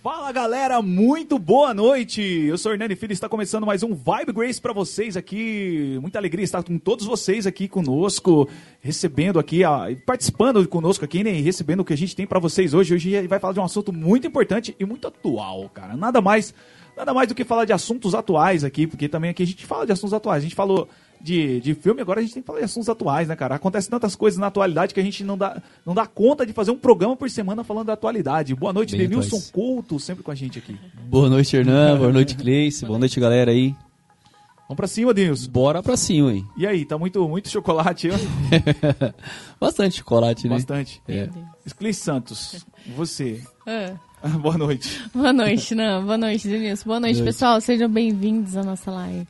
Fala galera, muito boa noite! Eu sou o Hernani Filho está começando mais um Vibe Grace para vocês aqui. Muita alegria estar com todos vocês aqui conosco, recebendo aqui, participando conosco aqui, né, recebendo o que a gente tem para vocês hoje. Hoje a gente vai falar de um assunto muito importante e muito atual, cara. Nada mais, nada mais do que falar de assuntos atuais aqui, porque também aqui a gente fala de assuntos atuais. A gente falou de, de filme, agora a gente tem que falar de assuntos atuais, né, cara? Acontece tantas coisas na atualidade que a gente não dá, não dá conta de fazer um programa por semana falando da atualidade. Boa noite, Bem Denilson atuais. Couto, sempre com a gente aqui. Boa noite, Hernan. Boa noite, Cleice. Boa noite, galera aí. Vamos pra cima, Denilson. Bora pra cima, hein? E aí, tá muito, muito chocolate, Bastante chocolate, né? Bastante. É. Cleice Santos, você. É. Boa noite. Boa noite, não. Boa noite, Denilson. Boa noite, Boa noite. pessoal. Sejam bem-vindos à nossa live.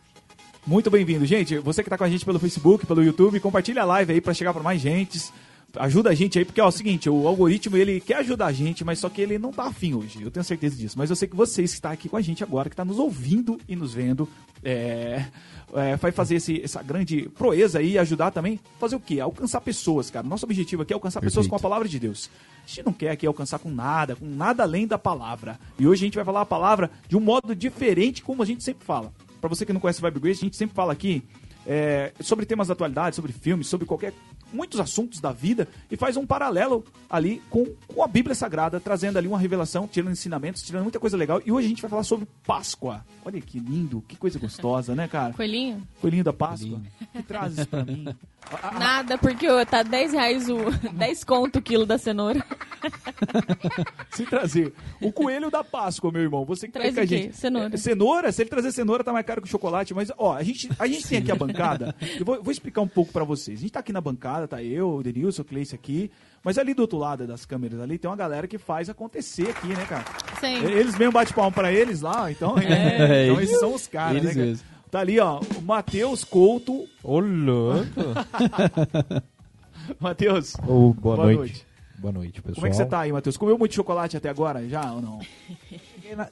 Muito bem-vindo, gente. Você que está com a gente pelo Facebook, pelo YouTube, compartilha a live aí para chegar para mais gente. Ajuda a gente aí, porque ó, é o seguinte, o algoritmo ele quer ajudar a gente, mas só que ele não tá afim hoje. Eu tenho certeza disso. Mas eu sei que vocês que estão aqui com a gente agora, que está nos ouvindo e nos vendo, é, é, vai fazer esse, essa grande proeza aí e ajudar também. Fazer o quê? Alcançar pessoas, cara. Nosso objetivo aqui é alcançar Perfeito. pessoas com a palavra de Deus. A gente não quer aqui alcançar com nada, com nada além da palavra. E hoje a gente vai falar a palavra de um modo diferente, como a gente sempre fala para você que não conhece o Vibe Grace, a gente sempre fala aqui é, sobre temas da atualidade, sobre filmes, sobre qualquer muitos assuntos da vida e faz um paralelo ali com, com a Bíblia Sagrada, trazendo ali uma revelação, tirando ensinamentos, tirando muita coisa legal. E hoje a gente vai falar sobre Páscoa. Olha que lindo, que coisa gostosa, né, cara? Coelhinho? Coelhinho da Páscoa. Coelhinho. Que traz isso pra mim? Nada, porque tá 10 reais o 10 conto o quilo da cenoura. Se trazer o coelho da Páscoa, meu irmão, você que tá Traz com a gente. Cenoura. É, cenoura, se ele trazer cenoura, tá mais caro que o chocolate, mas ó, a gente, a gente tem aqui a bancada. Eu vou, vou explicar um pouco para vocês. A gente tá aqui na bancada, tá eu, o Denilson, o Cleice aqui. Mas ali do outro lado das câmeras ali tem uma galera que faz acontecer aqui, né, cara? Sim. Eles mesmo bate palma pra eles lá, então, é, então eles são os caras, né? Cara? Tá ali, ó, o Matheus Couto. Ô, louco! Matheus. Oh, boa, boa noite. noite. Boa noite, pessoal. Como é que você tá aí, Matheus? Comeu muito chocolate até agora, já ou não?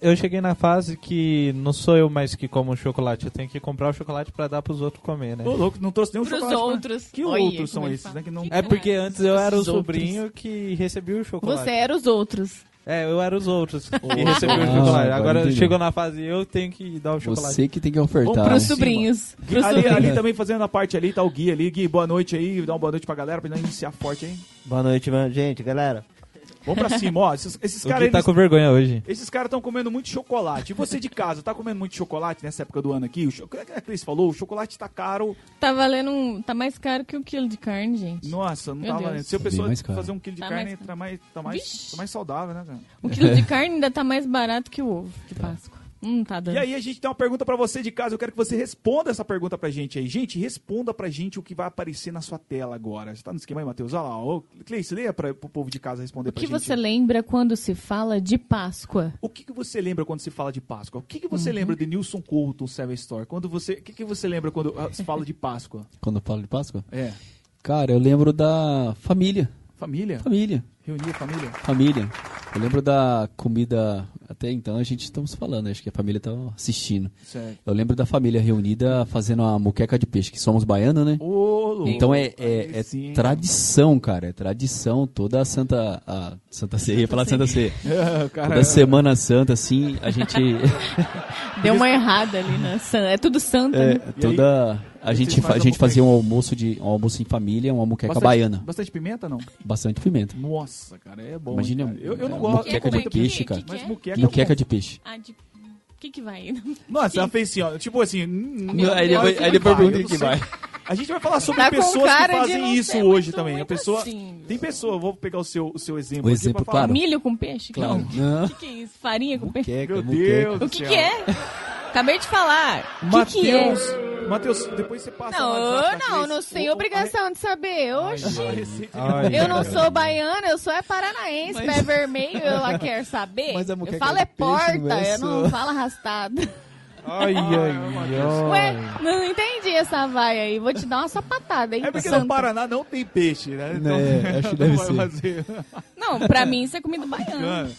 Eu cheguei na fase que não sou eu mais que como chocolate, eu tenho que comprar o chocolate para dar pros outros comer, né? Ô, louco, não trouxe nenhum pros chocolate. outros. Pra... Que Oi, outros são esses, né? Que não... É porque antes eu era o sobrinho que recebia o chocolate. Você era os outros. É, eu era os outros que recebiam o chocolate. Agora chegou na fase eu tenho que dar o chocolate. Você que tem que ofertar. Vamos pros sobrinhos. Pros ali, sobrinhos. ali também fazendo a parte ali, tá o Gui ali. Gui, boa noite aí. Dá uma boa noite pra galera pra iniciar forte aí. Boa noite, gente, galera. Vamos pra cima, ó. Esses, esses caras. tá com vergonha hoje. Esses caras estão comendo muito chocolate. E você de casa, tá comendo muito chocolate nessa época do ano aqui? O cho... É a Cris falou, o chocolate tá caro. Tá valendo um. Tá mais caro que um quilo de carne, gente. Nossa, não Meu tá valendo. Se a pessoa fazer um quilo de tá carne, mais tá mais, tá, mais, tá mais saudável, né, cara? Um quilo de carne ainda tá mais barato que o ovo de Páscoa. Hum, tá dando. E aí a gente tem uma pergunta para você de casa. Eu quero que você responda essa pergunta pra gente aí. Gente, responda pra gente o que vai aparecer na sua tela agora. Você tá no esquema aí, Matheus? Olha lá. Ô, Cleice, leia pra, pro povo de casa responder pra gente. O que você lembra quando se fala de Páscoa? O que, que você lembra quando se fala de Páscoa? O que, que você uhum. lembra de Nilson Couto, Seven Store? Quando você, o que, que você lembra quando se fala de Páscoa? Quando eu falo de Páscoa? É. Cara, eu lembro da família. Família? Família. Reunir a família? Família. Eu lembro da comida. Até então a gente estamos falando, acho que a família está assistindo. Certo. Eu lembro da família reunida fazendo a moqueca de peixe, que somos baianos, né? Ô, então é, é, é tradição, cara. É tradição. Toda a Santa. A Santa Ceia, ia falar Santa Ceia. Toda Semana Santa, assim, a gente. Deu uma errada ali, né? É tudo santa. É, né? toda. A gente, a gente fazia um almoço, de, um almoço em família, uma moqueca bastante, baiana. Bastante pimenta, não? Bastante pimenta. Nossa, cara, é bom. Imagina, eu, eu não gosto. Moqueca de peixe, cara. Mas moqueca, moqueca de peixe. Ah, de... O que que vai? Nossa, ela fez assim, ó. Tipo assim... aí depois, aí depois pergunta o que, que vai. A gente vai falar sobre tá pessoas que fazem isso hoje também. A pessoa... Assim. Tem pessoa, vou pegar o seu, o seu exemplo o exemplo, claro. Milho com peixe? Claro. O que, que é isso? Farinha com moqueca, peixe? Meu Deus O que que é? Acabei de falar. O que, que é? Matheus, depois você passa Não, eu não, não tenho obrigação de saber. Oxi. Eu não sou baiana, eu sou é paranaense, mas... pé vermelho, ela quer saber. Mas eu falo é porta, eu não falo arrastado. Ai, ai, ai. Ué, não entendi essa vaia aí. Vou te dar uma sapatada, hein? É porque no Paraná não tem peixe, né? Então, é, acho que deve ser. Não, pra mim isso é comida baiana.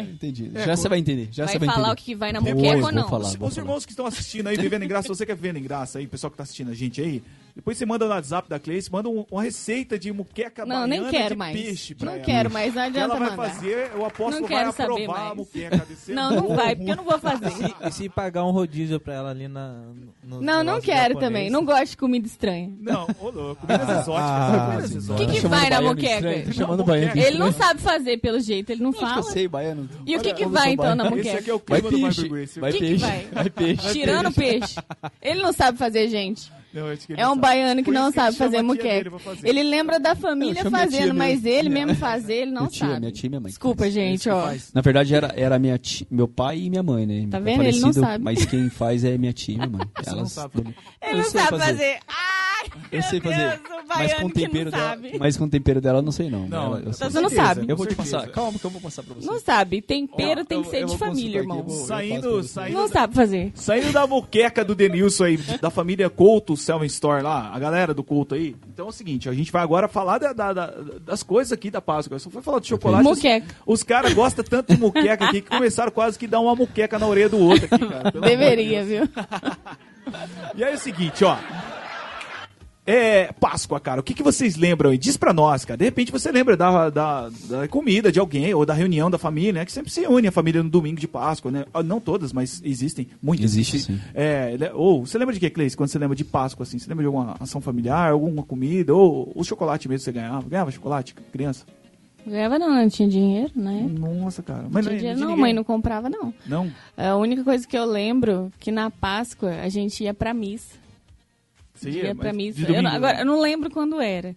Entendi. É, já você vai entender. Já vai vai falar entender. o que vai na moqueca ou não? Falar, Os, os irmãos que estão assistindo aí, vivendo em graça, você que é vivendo em graça aí, pessoal que tá assistindo a gente aí, Depois você manda no WhatsApp da Cleice, manda um- uma receita de muqueca Não, nem quero de mais. peixe pra Não ela. quero mais, não Que adianta ela vai mandar. fazer, o apóstolo Não vai aprovar a muqueca desse Não, não vai, porque eu não vou fazer. E se pagar um rodízio pra ela ali na. No Não, não quero japonês? também. Não gosto de comida estranha. Não, ô louco, comidas exóticas. ah, comidas sim. O exóticas. que, que vai na tá chamando Não, baiano. Ele não sabe fazer, pelo jeito. Ele não que eu fala. sei, baiano. E o que, que vai então na baiano. Esse moqueca? aqui é o clima do vai O que, que peixe, vai? vai peixe. Tirando peixe. Ele não sabe fazer, gente. Não, acho que ele É um sabe. baiano que Por não sabe fazer a tia moqueca. dele pra fazer. Ele lembra da família minha tia fazendo, mas ele mesmo fazer, ele não Minha tia, sabe. minha tia minha mãe. Desculpa, gente, ó. Na verdade, era, era minha ti- meu pai e minha mãe, né? Tá É vendo? Ele não parecido, sabe. Mas quem faz é minha tia e minha mãe. Você não Elas sabe. Ele não sabe fazer. Ai, Eu sei fazer. Deus, Mas com o tempero dela, sabe. mas com o tempero dela eu não sei não. Não, Ela- você não sabe. Eu vou te passar. Calma que eu vou passar pra você. Não sabe. Tempero Ó, tem eu- que ser de família, aqui, irmão. eu vou- Saindo, saindo, Não sabe fazer. Saindo da moqueca do Denilson aí, da família Couto Selma Store lá, a galera do Couto aí. Então é o seguinte, a gente vai agora falar da- da- da- das coisas aqui da Páscoa. Eu só foi falar de chocolate. os- Moqueca. Os, caras gostam tanto de moqueca aqui que começaram quase que dar uma moqueca na orelha do outro aqui, cara. Pelo amor de Deveria, Deus. viu? E aí é o seguinte, ó. É, Páscoa, cara, o que, que vocês lembram aí? Diz pra nós, cara. De repente você lembra da, da, da comida de alguém ou da reunião da família, né? Que sempre se une a família no domingo de Páscoa, né? Ah, Não todas, mas existem muitas. Existe, sim. É, ou você lembra de que, Cleice, quando você lembra de Páscoa, assim? Você lembra de alguma ação familiar, alguma comida, ou o chocolate mesmo você ganhava? Ganhava chocolate, criança? Ganhava não, não tinha dinheiro, né? Nossa, cara. Não Mas tinha não, dinheiro, de não, ninguém. mãe não comprava, não. Não? A única coisa que eu lembro que na Páscoa a gente ia pra missa. Você ia ia, pra mas missa. Eu não- domingo, agora, né? eu não lembro quando era.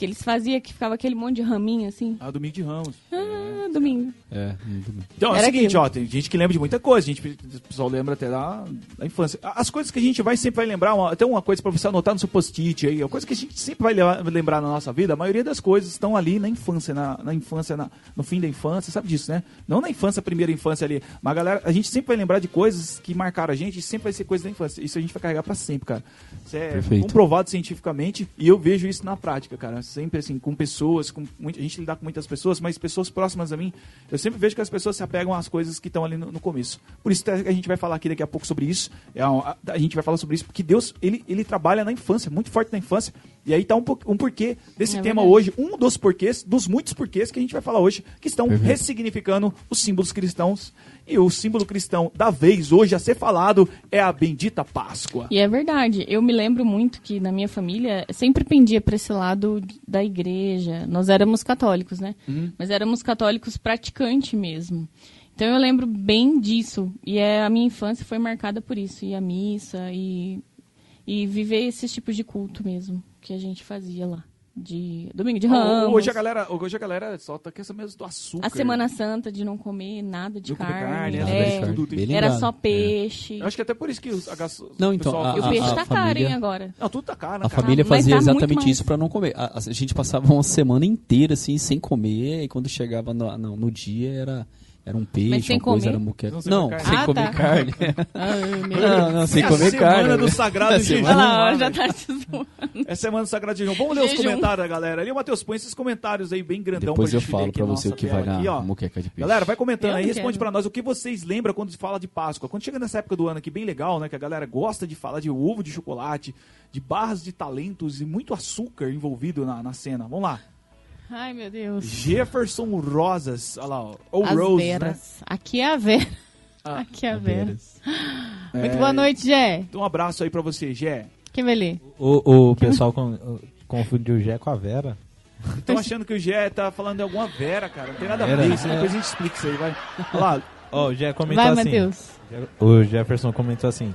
Que eles faziam que ficava aquele monte de raminho assim. Ah, domingo de Ramos. Ah, domingo. É, domingo. Então, é o seguinte, aquilo. ó, tem gente que lembra de muita coisa, a gente, o pessoal lembra até da, da infância. As coisas que a gente vai sempre vai lembrar, uma- até uma coisa pra você anotar no seu post-it aí, a coisa que a gente sempre vai lembrar na nossa vida, a maioria das coisas estão ali na infância, na, na infância, na- no fim da infância, sabe disso, né? Não na infância, primeira infância ali, mas a galera, a gente sempre vai lembrar de coisas que marcaram a gente e sempre vai ser coisa da infância. Isso a gente vai carregar pra sempre, cara. Isso é Perfeito. comprovado cientificamente e eu vejo isso na prática, cara. Sempre assim, com pessoas, com muita, a gente lidar com muitas pessoas, mas pessoas próximas a mim, eu sempre vejo que as pessoas se apegam às coisas que estão ali no, no começo. Por isso que a gente vai falar aqui daqui a pouco sobre isso. É, a, a gente vai falar sobre isso porque Deus, ele, ele trabalha na infância, muito forte na infância. E aí tá um, um porquê desse É tema verdade. hoje, um dos porquês, dos muitos porquês que a gente vai falar hoje, que estão Perfeito. ressignificando os símbolos cristãos. E o símbolo cristão da vez hoje a ser falado é a bendita Páscoa. E é verdade. Eu me lembro muito que na minha família sempre pendia para esse lado da igreja. Nós éramos católicos, né? Mas éramos católicos praticantes mesmo. Então eu lembro bem disso. E é, a minha infância foi marcada por isso. Ir à missa e, e viver esses tipos de culto mesmo que a gente fazia lá. De domingo de ramos. Hoje a galera, hoje a galera só tá com essa mesmo do açúcar. a Semana Santa de não comer nada de Não carne. carne, é? Tudo tem- Bem era só peixe. Eu acho que até por isso que os, a, Não, o então, pessoal- a- E o peixe a tá caro, família- hein, agora. Não, tudo tá caro, né, A cara? família fazia tá exatamente mais. isso pra não comer. A, a gente passava uma semana inteira assim sem comer e quando chegava no, no, no dia era era um peixe, sem uma coisa comer? era moqueca. Não, sem Não, comer sem carne. comer Ah, tá. carne. Não, não, sem É comer semana carne. do sagrado É a jejum. semana- Olha lá, já tá. É semana do sagrado jejum. Vamos ler os comentários da galera ali. Matheus, põe esses comentários aí bem grandão Depois pra eu falo pra você o que vai na ó. moqueca de peixe. Galera, vai comentando Eu aí, não responde quero. pra nós o que vocês lembram quando se fala de Páscoa. Quando chega nessa época do ano aqui, bem legal, né? Que a galera gosta de falar de ovo de chocolate, de barras de talentos e muito açúcar envolvido na, na cena. Vamos lá. Ai, meu Deus. Jefferson Rosas, olha lá, ó. Ou As Rose, né? veras. Aqui é a Vera. Ah, Aqui é a Vera. Veras. Muito boa noite, Jé. Então, um abraço aí pra você, Gé. Quem vai ler? O, o pessoal con- confundiu o Gé com a Vera. Estão achando que o Gé tá falando de alguma Vera, cara. Não tem nada a Vera. ver isso. Depois a gente explica isso aí, vai. Olha lá. Ó, o Gé comentou Vai, assim. Matheus. O Jefferson comentou assim: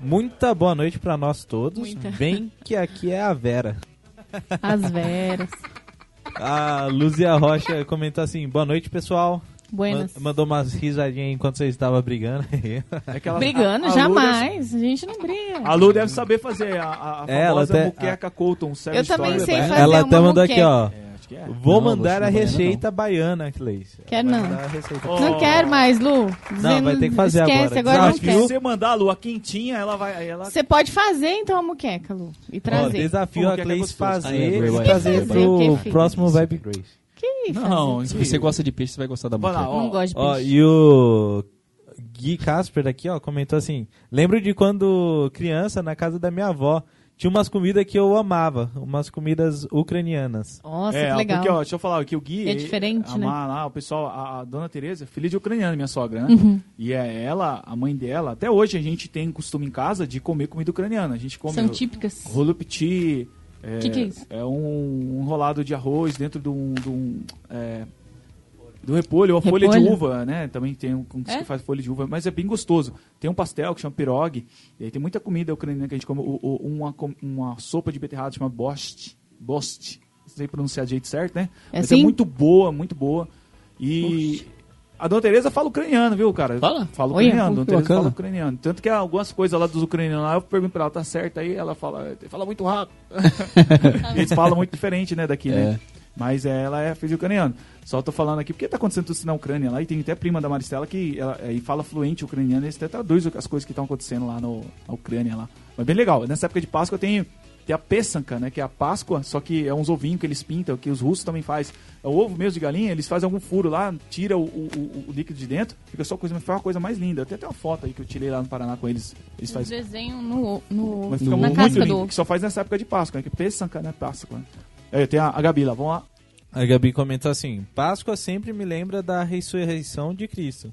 Muita boa noite pra nós todos. Muita. Vem que aqui é a Vera. As veras. A Luzia Rocha comentou assim: Boa noite, pessoal. Buenas. Man- mandou umas risadinhas enquanto vocês estavam brigando. É ela- Brigando? a- a Lu deve- jamais. A gente não briga. A Lu deve saber fazer a, a, a É, ela famosa até- muqueca Colton. Eu também sei fazer Ela uma até mandou aqui, ó. É, acho que é. Vou Não, mandar a não receita baiana, Cleice. Quero Vai não. Não quero mais, Lu. Dizendo- vai ter que fazer Esquece, agora. agora não Acho que se você mandar a Lu a quentinha, ela vai. Ela... Você pode fazer, então, a muqueca, Lu. E trazer. desafio a que é Cleice fazer e vai, trazer vai. pro próximo Vibe Grace. Que Não, fazer? Se você gosta de peixe, você vai gostar da lá, ó. Não gosto de Ó, peixe. e o Gui Casper aqui, ó, comentou assim: Lembro de quando criança, na casa da minha avó, tinha umas comidas que eu amava, umas comidas ucranianas. Nossa, é, que legal. porque, ó, deixa eu falar aqui, o Gui... É diferente, a, né? Lá, o pessoal, a, a dona Tereza, é filha de ucraniana, minha sogra, né? Uhum. E é ela, a mãe dela, até hoje a gente tem costume em casa de comer comida ucraniana. A gente come São típicas. rolupti, é, Que que é isso? é um, um rolado de arroz dentro de um... De um é, do repolho, ou a folha de Repolho? uva, né? Também tem um como É? que faz folha de uva, mas é bem gostoso. Tem um pastel que chama pirog, e aí tem muita comida ucraniana que a gente come. O- o- uma, uma sopa de beterraba chama bost. Bost. Não sei pronunciar do jeito certo, né? É mas é assim? muito boa, muito boa. E a dona Tereza fala ucraniano, viu, cara? Fala? Fala Olha, ucraniano, pô, dona Tereza fala ucraniano. Tanto que algumas coisas lá dos ucranianos lá, eu pergunto pra ela, tá certo aí? Ela fala, fala muito rápido. Eles falam muito diferente, né, daqui, né? Mas é, ela é filha de ucraniano. Só tô falando aqui porque tá acontecendo tudo isso na Ucrânia lá. E tem até prima da Maristela que ela, é, e fala fluente ucraniano. E até traduz as coisas que estão acontecendo lá no, na Ucrânia lá. Mas bem legal. Nessa época de Páscoa tem, tem a pesanka, né? Que é a Páscoa, só que é uns ovinhos que eles pintam, que os russos também fazem. É o ovo mesmo de galinha, eles fazem algum furo lá, tira o, o, o- líquido de dentro. Fica só coisa, mas foi uma coisa mais linda. Tem até uma foto aí que eu tirei lá no Paraná com eles. Eles fazem. desenham no, no, Mas fica na muito lindo, que só faz nessa época de Páscoa, né? Que pesanka, né? Páscoa. Aí tem a, a Gabi lá, vamos lá. A Gabi comentou assim: Páscoa sempre me lembra da ressurreição de Cristo.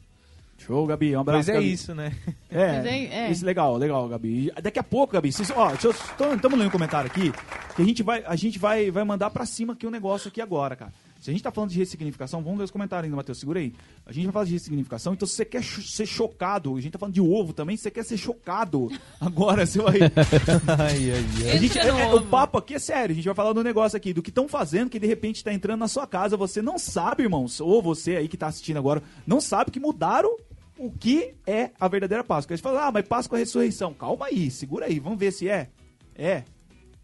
Show, Gabi. Um abraço, Pois é Gabi. isso, né? É, Mas é- é. isso legal, legal, Gabi. Daqui a pouco, Gabi, vocês, ó, estamos lendo um comentário aqui, que a gente vai, a gente vai, vai mandar pra cima aqui um negócio aqui agora, cara. Se a gente tá falando de ressignificação, vamos ler os comentários ainda, Matheus, segura aí. A gente vai falar de ressignificação, então se você quer ser chocado, a gente tá falando de ovo também, se você quer ser chocado, agora você vai... ai, ai, ai. A gente, é- é- o papo aqui é sério, a gente vai falar do negócio aqui, do que estão fazendo, que de repente tá entrando na sua casa, você não sabe, irmãos, ou você aí que tá assistindo agora, não sabe que mudaram o que é a verdadeira Páscoa. A gente fala, ah, mas Páscoa é ressurreição. Calma aí, segura aí, vamos ver se é. É.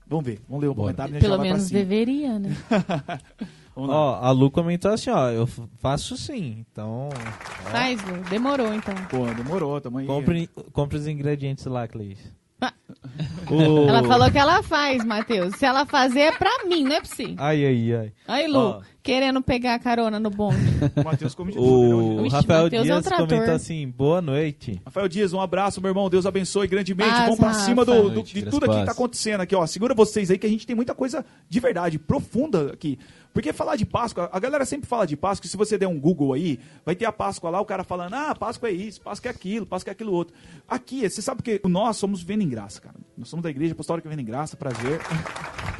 Vamos ver, vamos ler o comentário. né, já Pelo menos deveria, né? Vamos lá. Ó, a Lu comentou assim: ó, eu faço sim. Então, Faz, Lu. Demorou, então. Pô, demorou, tamo aí. compre, compre os ingredientes lá, Cleis. Ah. O- Ela falou que ela faz, Matheus. Se ela fazer, é pra mim, não é pra você. Ai, ai, ai. Aí, Lu, Ó. querendo pegar a carona no bonde. O Matheus come de tudo, né, O hoje. Ixi, Rafael Matheus é um Dias comentou assim: boa noite. Rafael Dias, um abraço, meu irmão. Deus abençoe grandemente. Vamos pra Rafa. cima do, do- de tudo aqui que tá acontecendo aqui, ó. Segura vocês aí que a gente tem muita coisa de verdade, profunda aqui. Porque falar de Páscoa, a galera sempre fala de Páscoa, se você der um Google aí, vai ter a Páscoa lá, o cara falando, ah, Páscoa é isso, Páscoa é aquilo, Páscoa é aquilo outro. Aqui, você sabe que nós somos vendo em graça, cara. Nós somos da igreja apostólica vendo em graça, prazer.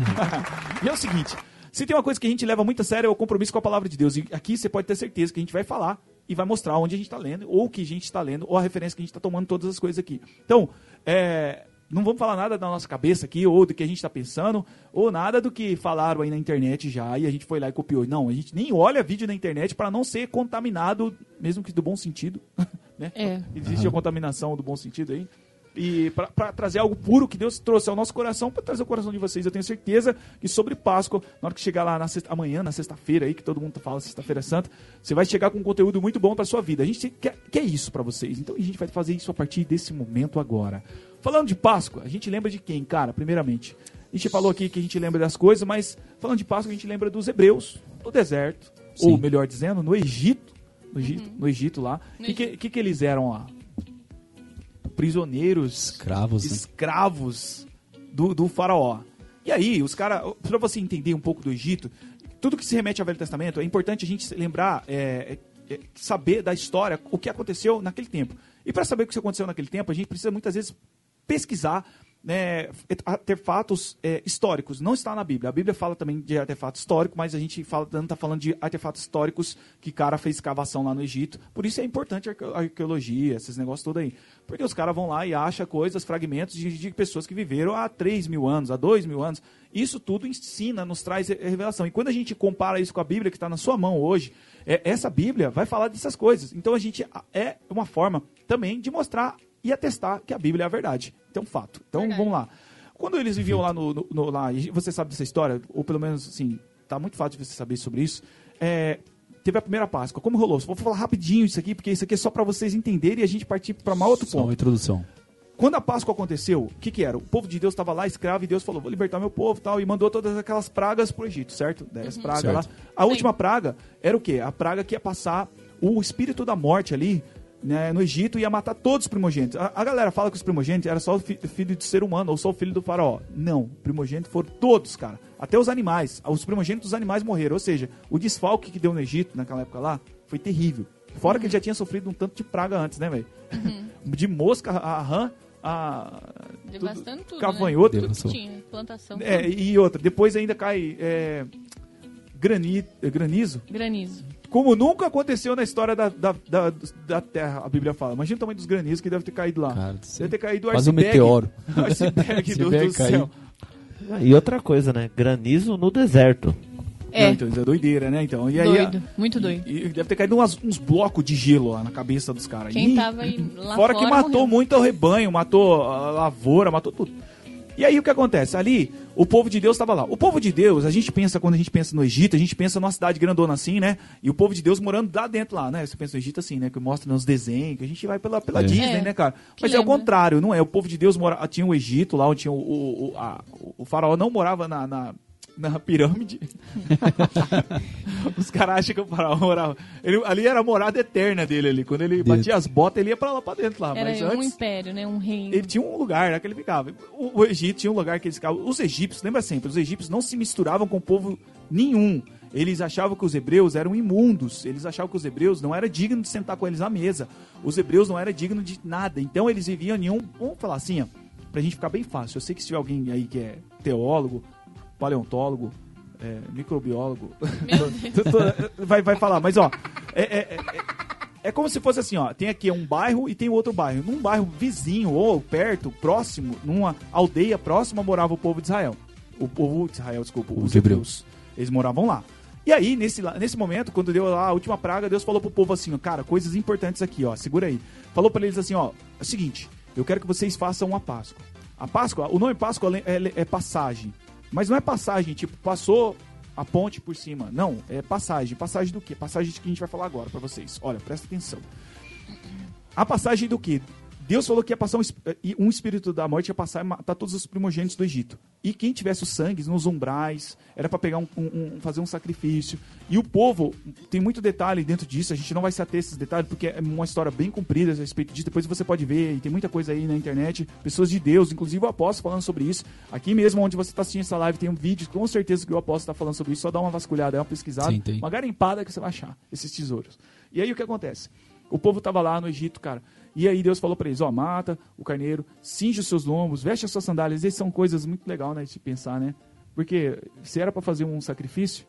e é o seguinte, se tem uma coisa que a gente leva muito a sério é o compromisso com a palavra de Deus. E aqui você pode ter certeza que a gente vai falar e vai mostrar onde a gente está lendo, ou o que a gente está lendo, ou a referência que a gente está tomando todas as coisas aqui. Então, é, não vamos falar nada da nossa cabeça aqui, ou do que a gente está pensando, ou nada do que falaram aí na internet já e a gente foi lá e copiou. Não, a gente nem olha vídeo na internet para não ser contaminado, mesmo que do bom sentido. né? É. Existe a contaminação do bom sentido aí. E para trazer algo puro que Deus trouxe ao nosso coração, para trazer o coração de vocês. Eu tenho certeza que sobre Páscoa, na hora que chegar lá na sexta, amanhã, na sexta-feira aí, que todo mundo fala sexta-feira santa, você vai chegar com um conteúdo muito bom para sua vida. A gente quer, quer isso para vocês. Então a gente vai fazer isso a partir desse momento agora. Falando de Páscoa, a gente lembra de quem, cara, primeiramente? A gente falou aqui que a gente lembra das coisas, mas falando de Páscoa, a gente lembra dos hebreus, no deserto, Sim. ou melhor dizendo, no Egito, no Egito, no Egito lá. O que, que, que que eles eram lá? Prisioneiros, Escravos, né? escravos do, do faraó. E aí, os caras, para você entender um pouco do Egito, tudo que se remete ao Velho Testamento, é importante a gente lembrar, é, é, é, saber da história, o que aconteceu naquele tempo. E para saber o que aconteceu naquele tempo, a gente precisa muitas vezes pesquisar né, artefatos é, históricos. Não está na Bíblia. A Bíblia fala também de artefato histórico, mas a gente fala, está falando de artefatos históricos que cara fez escavação lá no Egito. Por isso é importante a arque- a arqueologia, esses negócios todos aí. Porque os caras vão lá e acham coisas, fragmentos de, de pessoas que viveram há 3 mil anos, há 2 mil anos. Isso tudo ensina, nos traz re- revelação. E quando a gente compara isso com a Bíblia que está na sua mão hoje, é, essa Bíblia vai falar dessas coisas. Então a gente é uma forma também de mostrar e atestar que a Bíblia é a verdade. Então, fato. Então, Verdade. vamos lá. Quando eles viviam lá no, no- no- lá, e você sabe dessa história, ou pelo menos assim, tá muito fácil de você saber sobre isso. É, teve a primeira Páscoa. Como rolou? Vou falar rapidinho isso aqui, porque isso aqui é só para vocês entenderem e a gente partir para mais outro Só uma ponto. introdução. Quando a Páscoa aconteceu, o que, que era? O povo de Deus estava lá escravo e Deus falou: vou libertar meu povo e tal, e mandou todas aquelas pragas pro Egito, certo? Dez pragas lá. Certo. A última praga era o quê? A praga que ia passar o espírito da morte ali né, no Egito ia matar todos os primogênitos. A, a galera fala que os primogênitos era só o fi, filho de ser humano ou só o filho do faraó. Não, primogênitos foram todos, cara. Até os animais. Os primogênitos dos animais morreram. Ou seja, o desfalque que deu no Egito naquela época lá foi terrível. Fora que ele já tinha sofrido um tanto de praga antes, né, velho? De mosca, a rã, a. Devastando tudo. Cavanhoto. Né? Tudo que tinha, plantação. É, e outra, depois ainda cai é, grani, é, granizo. Granizo. Como nunca aconteceu na história da, da, da, da Terra, a Bíblia fala. Imagina o tamanho dos granizos que deve ter caído lá. Cara deve ter caído o Quase um iceberg. meteoro. O iceberg do, Iceberg do caiu. céu. E outra coisa, né? Granizo no deserto. É, Não, então, isso é doideira, né? Então, e aí, doido. Muito doido. E, e deve ter caído umas- uns blocos de gelo lá na cabeça dos caras. Quem E- tava aí lá Fora fora que matou morreu. muito o rebanho, matou a lavoura, matou tudo. E aí o que acontece? Ali, o povo de Deus estava lá. O povo de Deus, a gente pensa, quando a gente pensa no Egito, a gente pensa numa cidade grandona assim, né? E o povo de Deus morando lá dentro lá, né? Você pensa no Egito assim, né? Que mostra nos desenhos, que a gente vai pela, pela É. Disney, É, né, cara? que Mas é o contrário, não é? O povo de Deus mora, tinha o Egito lá, onde tinha o, o, o, a- o faraó não morava na, na, na pirâmide. Os caras acham que o faraó morava. Ele, ali era a morada eterna dele ali. Quando ele batia as botas, ele ia pra lá pra dentro lá. Era Mas um antes, império, né? Um reino. ele tinha um lugar né, que ele ficava. O, o Egito tinha um lugar que eles ficavam. Os egípcios, lembra sempre, os egípcios não se misturavam com o povo nenhum. Eles achavam que os hebreus eram imundos. Eles achavam que os hebreus não era digno de sentar com eles à mesa. Os hebreus não era digno de nada. Então eles viviam em um. Vamos falar assim, ó, pra gente ficar bem fácil. Eu sei que se tiver alguém aí que é teólogo, paleontólogo, é, microbiólogo, vai, vai falar, mas ó, é, é- é- é- é como se fosse assim, ó, tem aqui um bairro e tem outro bairro. Num bairro vizinho ou perto, próximo, numa aldeia próxima morava o povo de Israel. O povo de Israel, desculpa, os Os hebreus. Eles moravam lá. E aí, nesse, nesse momento, quando deu lá a última praga, Deus falou pro povo assim, ó, cara, coisas importantes aqui, ó, segura aí. Falou pra eles assim, ó, é o seguinte, eu quero que vocês façam uma Páscoa. A Páscoa, o nome Páscoa é, é- é passagem. Mas não é passagem, tipo, passou a ponte por cima. Não, é passagem. Passagem do quê? Passagem que a gente vai falar agora pra vocês. Olha, presta atenção. A passagem do quê? Deus falou que ia passar um, es- e um espírito da morte ia passar e matar todos os primogênitos do Egito. E quem tivesse o sangue nos umbrais, era para pegar um, um- fazer um sacrifício. E o povo, tem muito detalhe dentro disso, a gente não vai se ater a esses detalhes, porque é uma história bem comprida a respeito disso. Depois você pode ver, e tem muita coisa aí na internet, pessoas de Deus, inclusive o apóstolo falando sobre isso. Aqui mesmo onde você está assistindo essa live, tem um vídeo, com certeza que o apóstolo está falando sobre isso. Só dá uma vasculhada, é uma pesquisada, Sim, uma garimpada que você vai achar esses tesouros. E aí o que acontece? O povo tava lá no Egito, cara. E aí Deus falou pra eles, ó, mata o carneiro, cinge os seus lombos, veste as suas sandálias. Essas são coisas muito legais, né, de pensar, né? Porque se era pra fazer um sacrifício,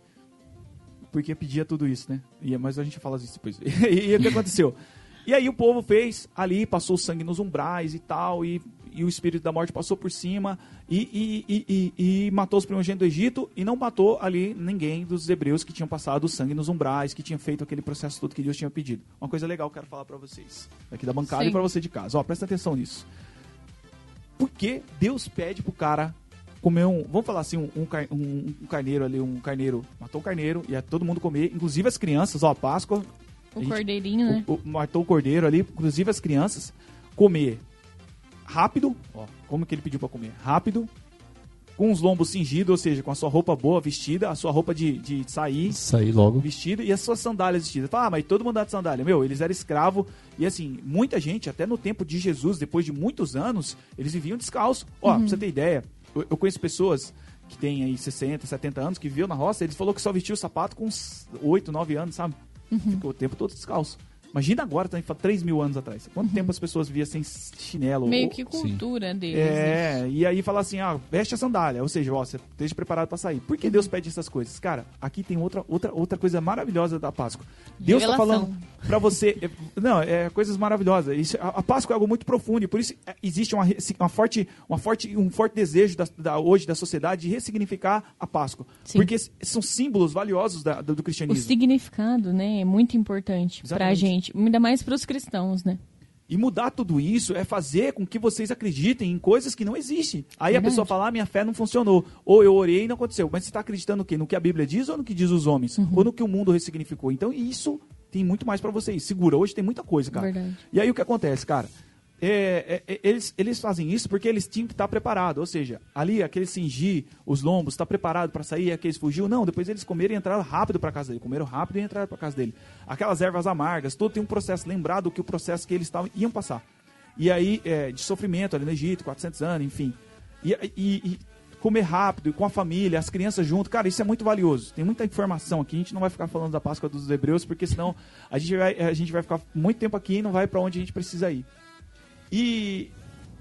porque pedia tudo isso, né? E, mas a gente fala isso depois. e, e o que aconteceu? E aí o povo fez ali, passou sangue nos umbrais e tal, e, e o espírito da morte passou por cima e, e, e, e- e matou os primogênitos do Egito e não matou ali ninguém dos hebreus que tinham passado o sangue nos umbrais, que tinham feito aquele processo todo que Deus tinha pedido. Uma coisa legal que eu quero falar pra vocês, aqui da bancada Sim. e pra você de casa. Ó, presta atenção nisso. Por que Deus pede pro cara comer um. Vamos falar assim, um, um, um- um carneiro ali, um carneiro. Matou o carneiro, ia todo mundo comer, inclusive as crianças, ó, Páscoa. O gente- cordeirinho, né? o, o- matou o cordeiro ali, inclusive as crianças, comer rápido, ó, como que ele pediu pra comer? Rápido, com os lombos cingidos, ou seja, com a sua roupa boa vestida, a sua roupa de, de sair Saí logo. vestido e as suas sandálias vestidas. Fala, ah, mas todo mundo anda de sandália. Meu, eles eram escravos e assim, muita gente, até no tempo de Jesus, depois de muitos anos, eles viviam descalço. Ó, pra você ter ideia, eu, eu conheço pessoas que têm aí 60, 70 anos, que viviam na roça, eles falou que só vestiu o sapato com uns 8, 9 anos, sabe? Ficou o tempo todo descalço. Imagina agora, também, 3 mil anos atrás. Quanto tempo as pessoas viviam sem chinelo? Meio ou- que cultura deles. né? é, e aí fala assim, ah, veste a sandália, ou seja, ó, você esteja preparado pra sair. Por que Deus pede essas coisas? Cara, aqui tem outra, outra, outra coisa maravilhosa da Páscoa. Deus tá Revelação. falando pra você, é, não, é coisas maravilhosas. Isso, a, a Páscoa é algo muito profundo e por isso é, existe uma, uma forte, uma forte, um forte desejo da, da- hoje da sociedade de ressignificar a Páscoa, Sim. porque são símbolos valiosos da- do, do O cristianismo. significado, né, é muito importante pra Exatamente. gente, ainda mais pros cristãos, né? E mudar tudo isso é fazer com que vocês acreditem em coisas que não existem. Aí a Verdade. pessoa fala, ah, minha fé não funcionou. Ou eu orei e não aconteceu. Mas você está acreditando o quê? No que a Bíblia diz ou no que diz os homens? Uhum. Ou no que o mundo ressignificou? Então isso tem muito mais pra vocês. Segura, hoje tem muita coisa, cara. Verdade. E aí o que acontece, cara? É, é, eles, eles fazem isso porque eles tinham que estar preparados. Ou seja, ali, aquele cingir os lombos, está preparado para sair, aqueles fugiu. Não, depois eles comeram e entraram rápido para casa dele. Comeram rápido e entraram para casa dele. Aquelas ervas amargas, todo tem um processo. Lembrado que o processo que eles tavam, iam passar. E aí, é, de sofrimento ali no Egito, 400 anos, enfim. E, e, e comer rápido, com a família, as crianças junto. Cara, isso é muito valioso. Tem muita informação aqui. A gente não vai ficar falando da Páscoa dos Hebreus, porque senão a gente vai, a gente vai ficar muito tempo aqui e não vai para onde a gente precisa ir. E,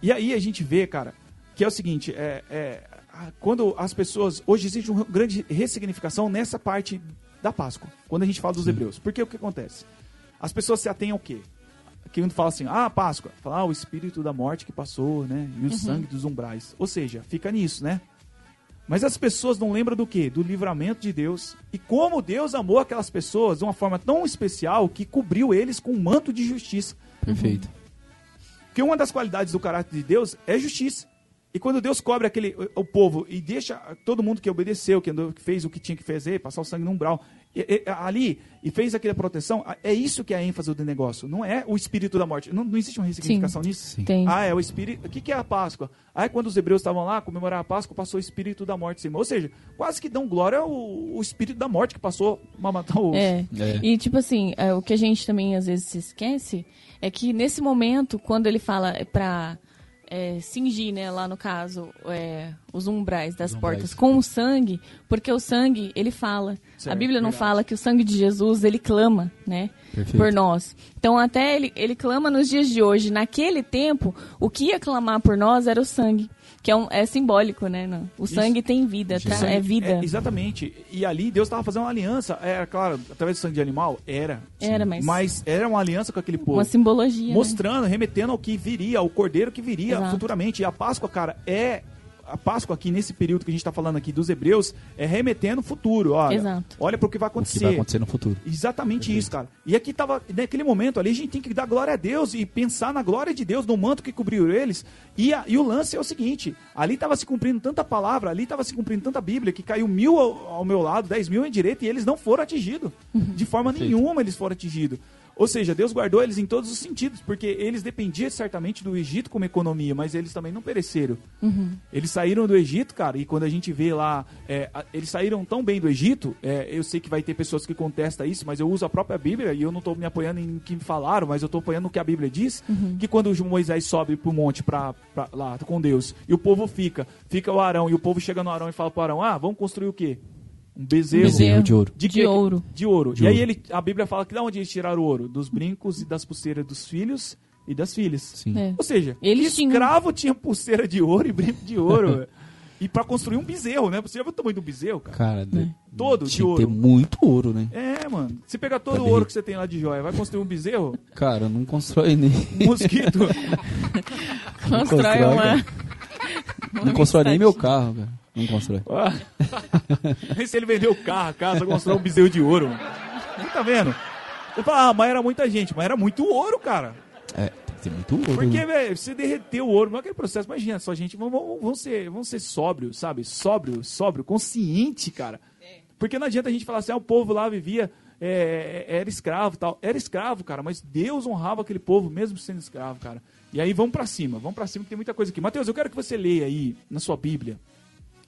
e aí a gente vê, cara, que é o seguinte, é, é, quando as pessoas. Hoje existe uma grande ressignificação nessa parte da Páscoa, quando a gente fala dos Sim. hebreus. Porque o que acontece? As pessoas se atêm ao quê? Que mundo fala assim, ah, Páscoa, fala, ah, o espírito da morte que passou, né? E o uhum. sangue dos umbrais. Ou seja, fica nisso, né? Mas as pessoas não lembram do quê? Do livramento de Deus. E como Deus amou aquelas pessoas de uma forma tão especial que cobriu eles com um manto de justiça. Perfeito. Porque uma das qualidades do caráter de Deus é justiça. E quando Deus cobre aquele, o povo e deixa todo mundo que obedeceu, que fez o que tinha que fazer, passar o sangue no umbral, e, e, ali, e fez aquela proteção, é isso que é a ênfase do negócio. Não é o espírito da morte. Não, não existe uma ressignificação nisso? Sim. Tem. Ah, é o espírito. O que, que é a Páscoa? Aí ah, quando os hebreus estavam lá comemorar a Páscoa, passou o espírito da morte em cima. Ou seja, quase que dão glória ao o espírito da morte que passou a matar os. É. é. E tipo assim, é, o que a gente também às vezes se esquece é que nesse momento, quando ele fala para é, cingir, né, lá no caso, é, os umbrais das os portas umbrais. com o sangue, porque o sangue, ele fala. Certo, a Bíblia não verdade. fala que o sangue de Jesus, ele clama, né, Perfeito. por nós. Então, até ele, ele clama nos dias de hoje. Naquele tempo, o que ia clamar por nós era o sangue que é, um, é simbólico, né? Não. O sangue Isso. tem vida, tá? é vida. É, exatamente. E ali Deus estava fazendo uma aliança. Era, claro, através do sangue de animal, era. Era, mas... Mas era uma aliança com aquele povo. Uma simbologia. Né? Mostrando, né? remetendo ao que viria, ao cordeiro que viria Exato. futuramente. E a Páscoa, cara, é a Páscoa aqui nesse período que a gente está falando aqui dos hebreus é remetendo o futuro. Olha, Exato. olha para o que vai acontecer. O que vai acontecer no futuro. Exatamente Perfeito. isso, cara. E aqui tava naquele momento ali a gente tem que dar glória a Deus e pensar na glória de Deus no manto que cobriu eles. E, a, e o lance é o seguinte: ali estava se cumprindo tanta palavra, ali estava se cumprindo tanta Bíblia que caiu mil ao, ao, meu lado, dez mil em direita e eles não foram atingidos. Uhum. De forma Perfeito. nenhuma eles foram atingidos. Ou seja, Deus guardou eles em todos os sentidos, porque eles dependiam certamente do Egito como economia, mas eles também não pereceram. Uhum. Eles saíram do Egito, cara, e quando a gente vê lá, é, eles saíram tão bem do Egito, é, eu sei que vai ter pessoas que contestam isso, mas eu uso a própria Bíblia e eu não estou me apoiando em que me falaram, mas eu estou apoiando no que a Bíblia diz, uhum. que quando Moisés sobe para o monte pra, pra, lá com Deus, e o povo fica, fica o Arão, e o povo chega no Arão e fala para o Arão, ah, vamos construir o quê? Um bezerro, bezerro de ouro. De, de ouro. De ouro. De e ouro. aí ele, a Bíblia fala que de onde eles tiraram o ouro? Dos brincos e das pulseiras dos filhos e das filhas. Sim. É. Ou seja, eles escravo tinham... tinha pulseira de ouro e brinco de ouro. e para construir um bezerro, né? Você já viu o tamanho do bezerro, cara? Cara, né? todo de ouro. ter muito ouro, né? É, mano. Se pegar todo o ouro que você tem lá de joia, vai construir um bezerro? Cara, não constrói nem. Um mosquito. constrói uma. Não constrói nem meu carro, cara. Não constrói. Ah. se ele vendeu o carro, a casa, constrói um bezerro de ouro. Você tá vendo? Você fala, ah, mas era muita gente, mas era muito ouro, cara. É, tem que ter muito ouro. Porque, né? velho, você derreteu o ouro, não é aquele processo, imagina só, gente, vamos, ser, vamos ser sóbrio, sabe? Sóbrio, sóbrio, consciente, cara. Porque não adianta a gente falar assim, ah, o povo lá vivia, é, é era escravo tal. Era escravo, cara, mas Deus honrava aquele povo mesmo sendo escravo, cara. E aí vamos para cima, vamos para cima que tem muita coisa aqui. Mateus, eu quero que você leia aí na sua Bíblia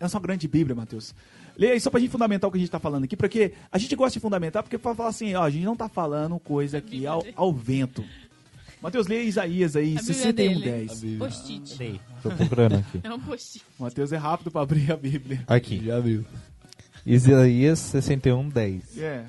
é uma grande Bíblia, Mateus. Leia aí só pra gente fundamentar o que a gente tá falando aqui, porque a gente gosta de fundamentar, porque pra falar assim, ó, a gente não tá falando coisa aqui ao, ao vento. Mateus, leia Isaías aí, 61, 10. Post-it. Tô procurando aqui. É um post-it. Mateus é rápido pra abrir a Bíblia. Aqui. Já abriu. Isaías 61, 10. É.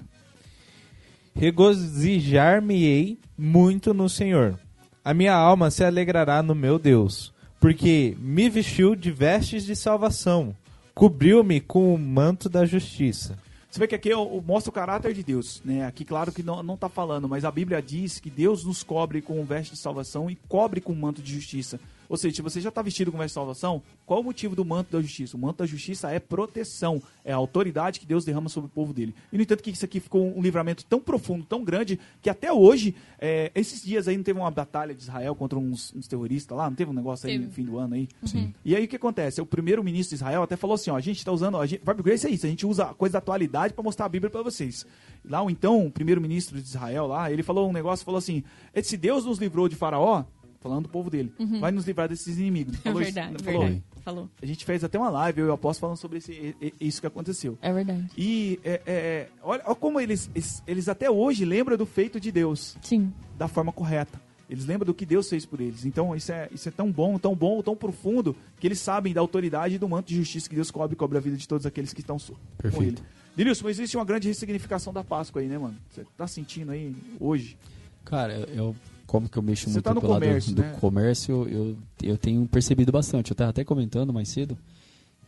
Regozijar-me-ei muito no Senhor. A minha alma se alegrará no meu Deus porque me vestiu de vestes de salvação, cobriu-me com o manto da justiça. Você vê que aqui mostra o caráter de Deus, né? Aqui claro que não está falando, mas a Bíblia diz que Deus nos cobre com o veste de salvação e cobre com o manto de justiça. Ou seja, se você já está vestido com veste de salvação, qual o motivo do manto da justiça? O manto da justiça é proteção, é a autoridade que Deus derrama sobre o povo dele. E no entanto que isso aqui ficou um livramento tão profundo, tão grande, que até hoje, é, esses dias aí não teve uma batalha de Israel contra uns, uns terroristas lá, não teve um negócio aí Sim. no fim do ano aí? Sim. E aí o que acontece? O primeiro ministro de Israel até falou assim, ó, a gente está usando, a gente, Bible Grace é isso, a gente usa a coisa da atualidade para mostrar a Bíblia para vocês. Lá o então, o primeiro ministro de Israel lá, ele falou um negócio, falou assim, se Deus nos livrou de Faraó, falando do povo dele. Vai nos livrar desses inimigos. Uhum. É Falou verdade, isso, falou. verdade. Falou. A gente fez até uma live, eu e o Apóstolo, falando sobre esse, isso que aconteceu. É verdade. E é, é, olha, olha como eles, eles, eles até hoje lembram do feito de Deus, Sim. da forma correta. Eles lembram do que Deus fez por eles. Então isso é, isso é tão bom, tão bom, tão profundo, que eles sabem da autoridade e do manto de justiça que Deus cobre e cobre a vida de todos aqueles que estão so- com ele. Perfeito. Denilson, mas existe uma grande ressignificação da Páscoa aí, né, mano? Você tá sentindo aí hoje? Cara, eu, como que eu mexo Você muito tá no pelo lado comércio, do né? comércio, eu, eu tenho percebido bastante. Eu tava até comentando mais cedo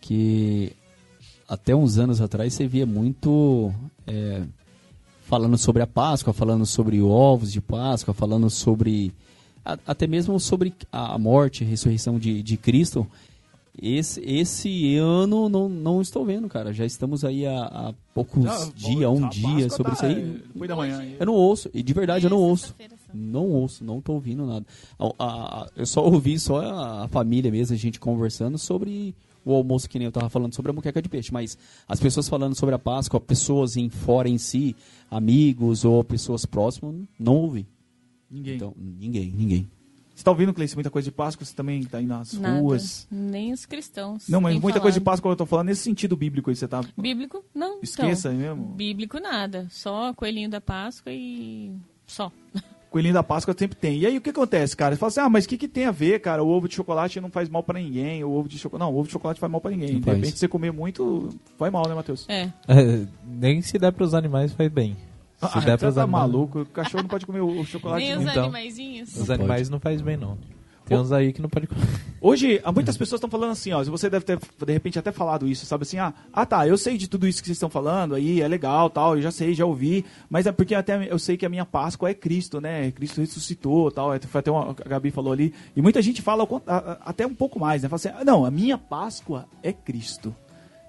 que até uns anos atrás você via muito é, falando sobre a Páscoa, falando sobre ovos de Páscoa, falando sobre a- até mesmo sobre a morte e ressurreição de, de Cristo. Esse, esse ano não, não estou vendo, cara. Já estamos aí há, há poucos Ah, dias, um Páscoa dia sobre tá, isso aí. é, Depois da manhã. Eu não ouço, e de verdade eu não ouço. Não ouço, não tô ouvindo nada. A- a- a- eu só ouvi só a, a família mesmo, a gente conversando sobre o almoço que nem eu tava falando sobre a muqueca de peixe, mas as pessoas falando sobre a Páscoa, pessoas em fora em si, amigos ou pessoas próximas, não ouvi. Ninguém. Então, ninguém, ninguém. Você tá ouvindo, Cleice, muita coisa de Páscoa? Você também tá aí nas Nada. ruas? Nem os cristãos. Não, mas muita coisa de falado. Páscoa eu tô falando nesse sentido bíblico aí. Você tá... Bíblico? Não. Esqueça aí então, mesmo. Bíblico nada. Só coelhinho da Páscoa e só. Coelhinho da Páscoa sempre tem. E aí o que acontece, cara? Você fala assim, ah, mas o que, que tem a ver, cara? O ovo de chocolate não faz mal pra ninguém. O ovo de chocolate. Não, o ovo de chocolate faz mal pra ninguém. Não de faz. repente você comer muito, vai mal, né, Matheus? É. É, nem se der pros animais faz bem. Se Ah, der você pros tá maluco. O cachorro não pode comer o chocolate. Nem não. os então. animaizinhos. Os animais não faz bem, não. Tem uns aí que não pode comer. Hoje, há muitas pessoas estão falando assim, ó. Você deve ter, de repente, até falado isso, sabe assim? Ah, ah, tá, eu sei de tudo isso que vocês estão falando aí, é legal, tal, eu já sei, já ouvi. Mas é porque até eu sei que a minha Páscoa é Cristo, né? Cristo ressuscitou, tal. é, Foi até uma, a Gabi falou ali. E muita gente fala até um pouco mais, né? Fala assim, ah, não, a minha Páscoa é Cristo.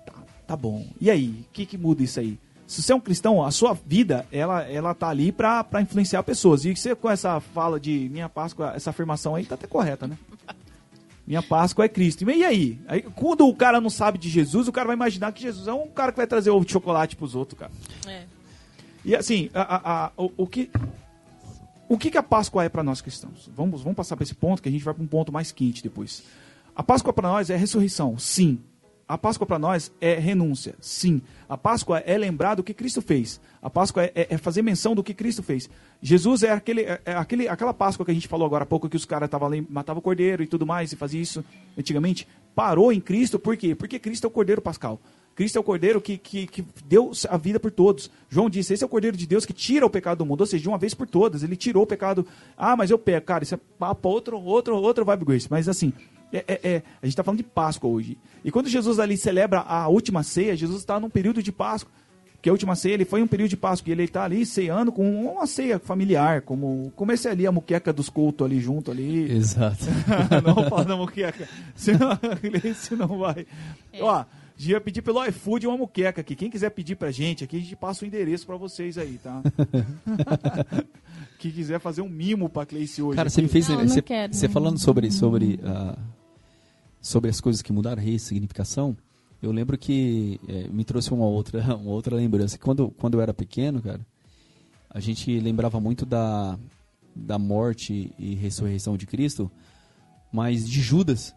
Tá, tá bom. E aí, o que, que muda isso aí? Se você é um cristão, a sua vida, ela, ela tá ali pra influenciar pessoas. E você com essa fala de minha Páscoa, essa afirmação aí tá até correta, né? Minha Páscoa é Cristo. E aí? aí? Quando o cara não sabe de Jesus, o cara vai imaginar que Jesus é um cara que vai trazer ovo de chocolate pros outros, cara. É. E assim, a- a- a- o, o que. O que, que a Páscoa é para nós cristãos? Vamos, vamos passar para esse ponto, que a gente vai para um ponto mais quente depois. A Páscoa para nós é ressurreição, sim. A Páscoa para nós é renúncia, sim. A Páscoa é lembrar do que Cristo fez. A Páscoa é, é- é fazer menção do que Cristo fez. Jesus é, aquele, é, é aquele, aquela Páscoa que a gente falou agora há pouco, que os caras matavam o cordeiro e tudo mais, e fazia isso antigamente. Parou em Cristo, por quê? Porque Cristo é o cordeiro pascal. Cristo é o cordeiro que, que, que deu a vida por todos. João disse: esse é o cordeiro de Deus que tira o pecado do mundo, ou seja, de uma vez por todas. Ele tirou o pecado. Ah, mas eu peco, cara, isso é papo, outro, outro, outro vibe grace. Mas assim, é, é- é- a gente está falando de Páscoa hoje. E quando Jesus ali celebra a última ceia, Jesus está num período de Páscoa. Porque a última ceia ele foi um período de Páscoa. E ele está ali ceando com uma ceia familiar, como comece ali a muqueca dos cultos ali junto ali. Exato. não fala da muqueca. Senão, esse não vai. Ó, a gente ia pedir pelo iFood uma muqueca aqui. Quem quiser pedir pra gente aqui, a gente passa o endereço pra vocês aí, tá? Quem quiser fazer um mimo pra Cleice hoje. Cara, aqui. você me fez. Não, não você, quero, você não. falando sobre, sobre, ah, sobre as coisas que mudaram, ressignificação, eu lembro que eh, me trouxe uma outra, uma outra lembrança. Quando, quando eu era pequeno, cara, a gente lembrava muito da, da morte e ressurreição de Cristo, mas de Judas.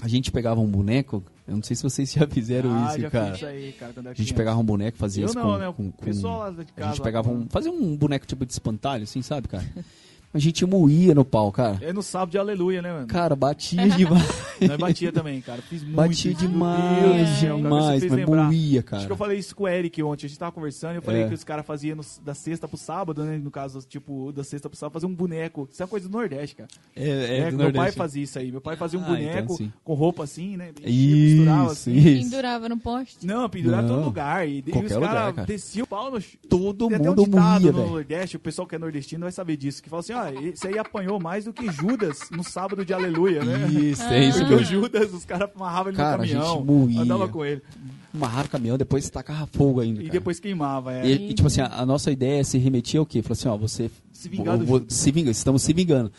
A gente pegava um boneco, eu não sei se vocês já fizeram ah, isso, já cara. Isso aí, cara A gente pegava um boneco, fazia Eu isso não, com, né? Com, com- pessoal lá de a casa gente lá pegava um, fazia um boneco tipo de espantalho, assim, sabe, cara? A gente moía no pau, cara. É no sábado de aleluia, né, mano? Cara, batia demais. Nós batia também, cara. Fiz muito. batia demais, Deus do céu, cara, você demais, mas lembrar. moía, Acho cara. que eu falei isso com o Eric ontem. A gente tava conversando e eu falei É. que os caras faziam da sexta pro sábado, né? No caso, tipo, da sexta pro sábado, fazer um boneco. Isso é uma coisa do Nordeste, cara. É, É, meu pai fazia isso aí. Meu pai fazia um Ah, boneco então com roupa assim, né? Isso, misturava assim. isso. Pendurava no poste. Não, pendurava em todo lugar. E, e os caras cara. desciam o pau no chão. Todo Tem até um mundo ditado moía, no velho. Nordeste, o pessoal que é nordestino vai saber disso. Que fala assim, ó, esse aí apanhou mais do que Judas no sábado de aleluia, né? Isso, é isso Porque o. Judas, os caras amarravam ele Cara, no a gente caminhão. moía. Andava com ele. Amarraram o caminhão, depois tacava fogo ainda. E cara. depois queimava, é. E, e, tipo assim, a, a nossa ideia é se remeter ao quê? Falar assim, ó, você. Se vingar do vou- Judas. Se vinga, estamos se vingando.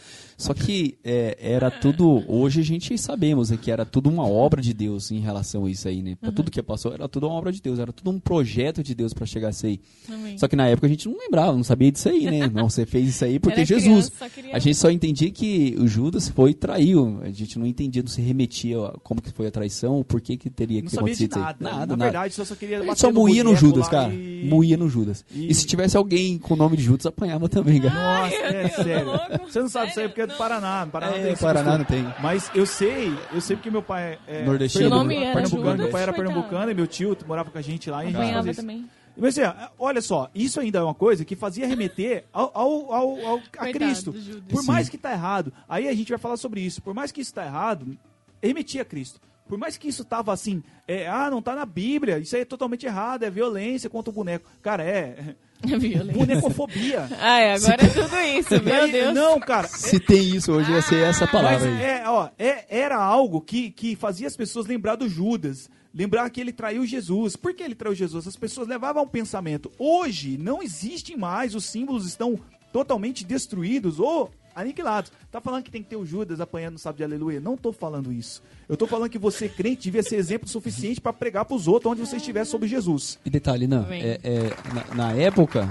Só que é, era tudo. Hoje a gente sabemos né, que era tudo uma obra de Deus em relação a isso aí, né? Pra Tudo que passou era tudo uma obra de Deus, era tudo um projeto de Deus pra chegar a isso aí. Amém. Só que na época a gente não lembrava, não sabia disso aí, né? Não, você fez isso aí porque Era Jesus. criança, queria- A gente só entendia que o Judas foi e traiu. A gente não entendia, não se remetia a como que foi a traição, o porquê que teria Não que sabia de acontecer isso aí. nada. Nada, Na nada. verdade, só, só queria A gente bater só moía no Judas, cara. e- Moía no Judas. e- E... se tivesse alguém com o nome de Judas, apanhava também, cara. Nossa, é sério. louco. Você não sabe isso aí Sério? porque é. Paraná. No Paraná É, não tem esse Paraná não tem. Mas eu sei, eu sei porque meu pai é Nordestino. pernambucano, Judas, meu pai era pernambucano e meu tio morava com a gente lá e a gente fazia também. Mas assim, olha só, isso ainda é uma coisa que fazia remeter ao, ao, ao- ao- a Coitado Cristo. Judas. Por mais que tá errado, aí a gente vai falar sobre isso. Por mais que isso tá errado, remetia a Cristo. Por mais que isso tava assim, é, ah, não tá na Bíblia, isso aí é totalmente errado, é violência contra o boneco. Cara, é Violência. bonecofobia. Ai, agora é tudo isso, meu Aí, Deus. Não, cara, Se tem isso hoje, ia ser essa Mas palavra aí. é, ó, é- era algo que, que fazia as pessoas lembrar do Judas. Lembrar que ele traiu Jesus. Por que ele traiu Jesus? As pessoas levavam um pensamento. Hoje não existem mais, os símbolos estão totalmente destruídos ou aniquilados. Tá falando que tem que ter o Judas apanhando no sábado de aleluia? Não tô falando isso. Eu tô falando que você, crente, devia ser exemplo suficiente para pregar pros outros onde você estiver sobre Jesus. E detalhe, não, é, é, na, na época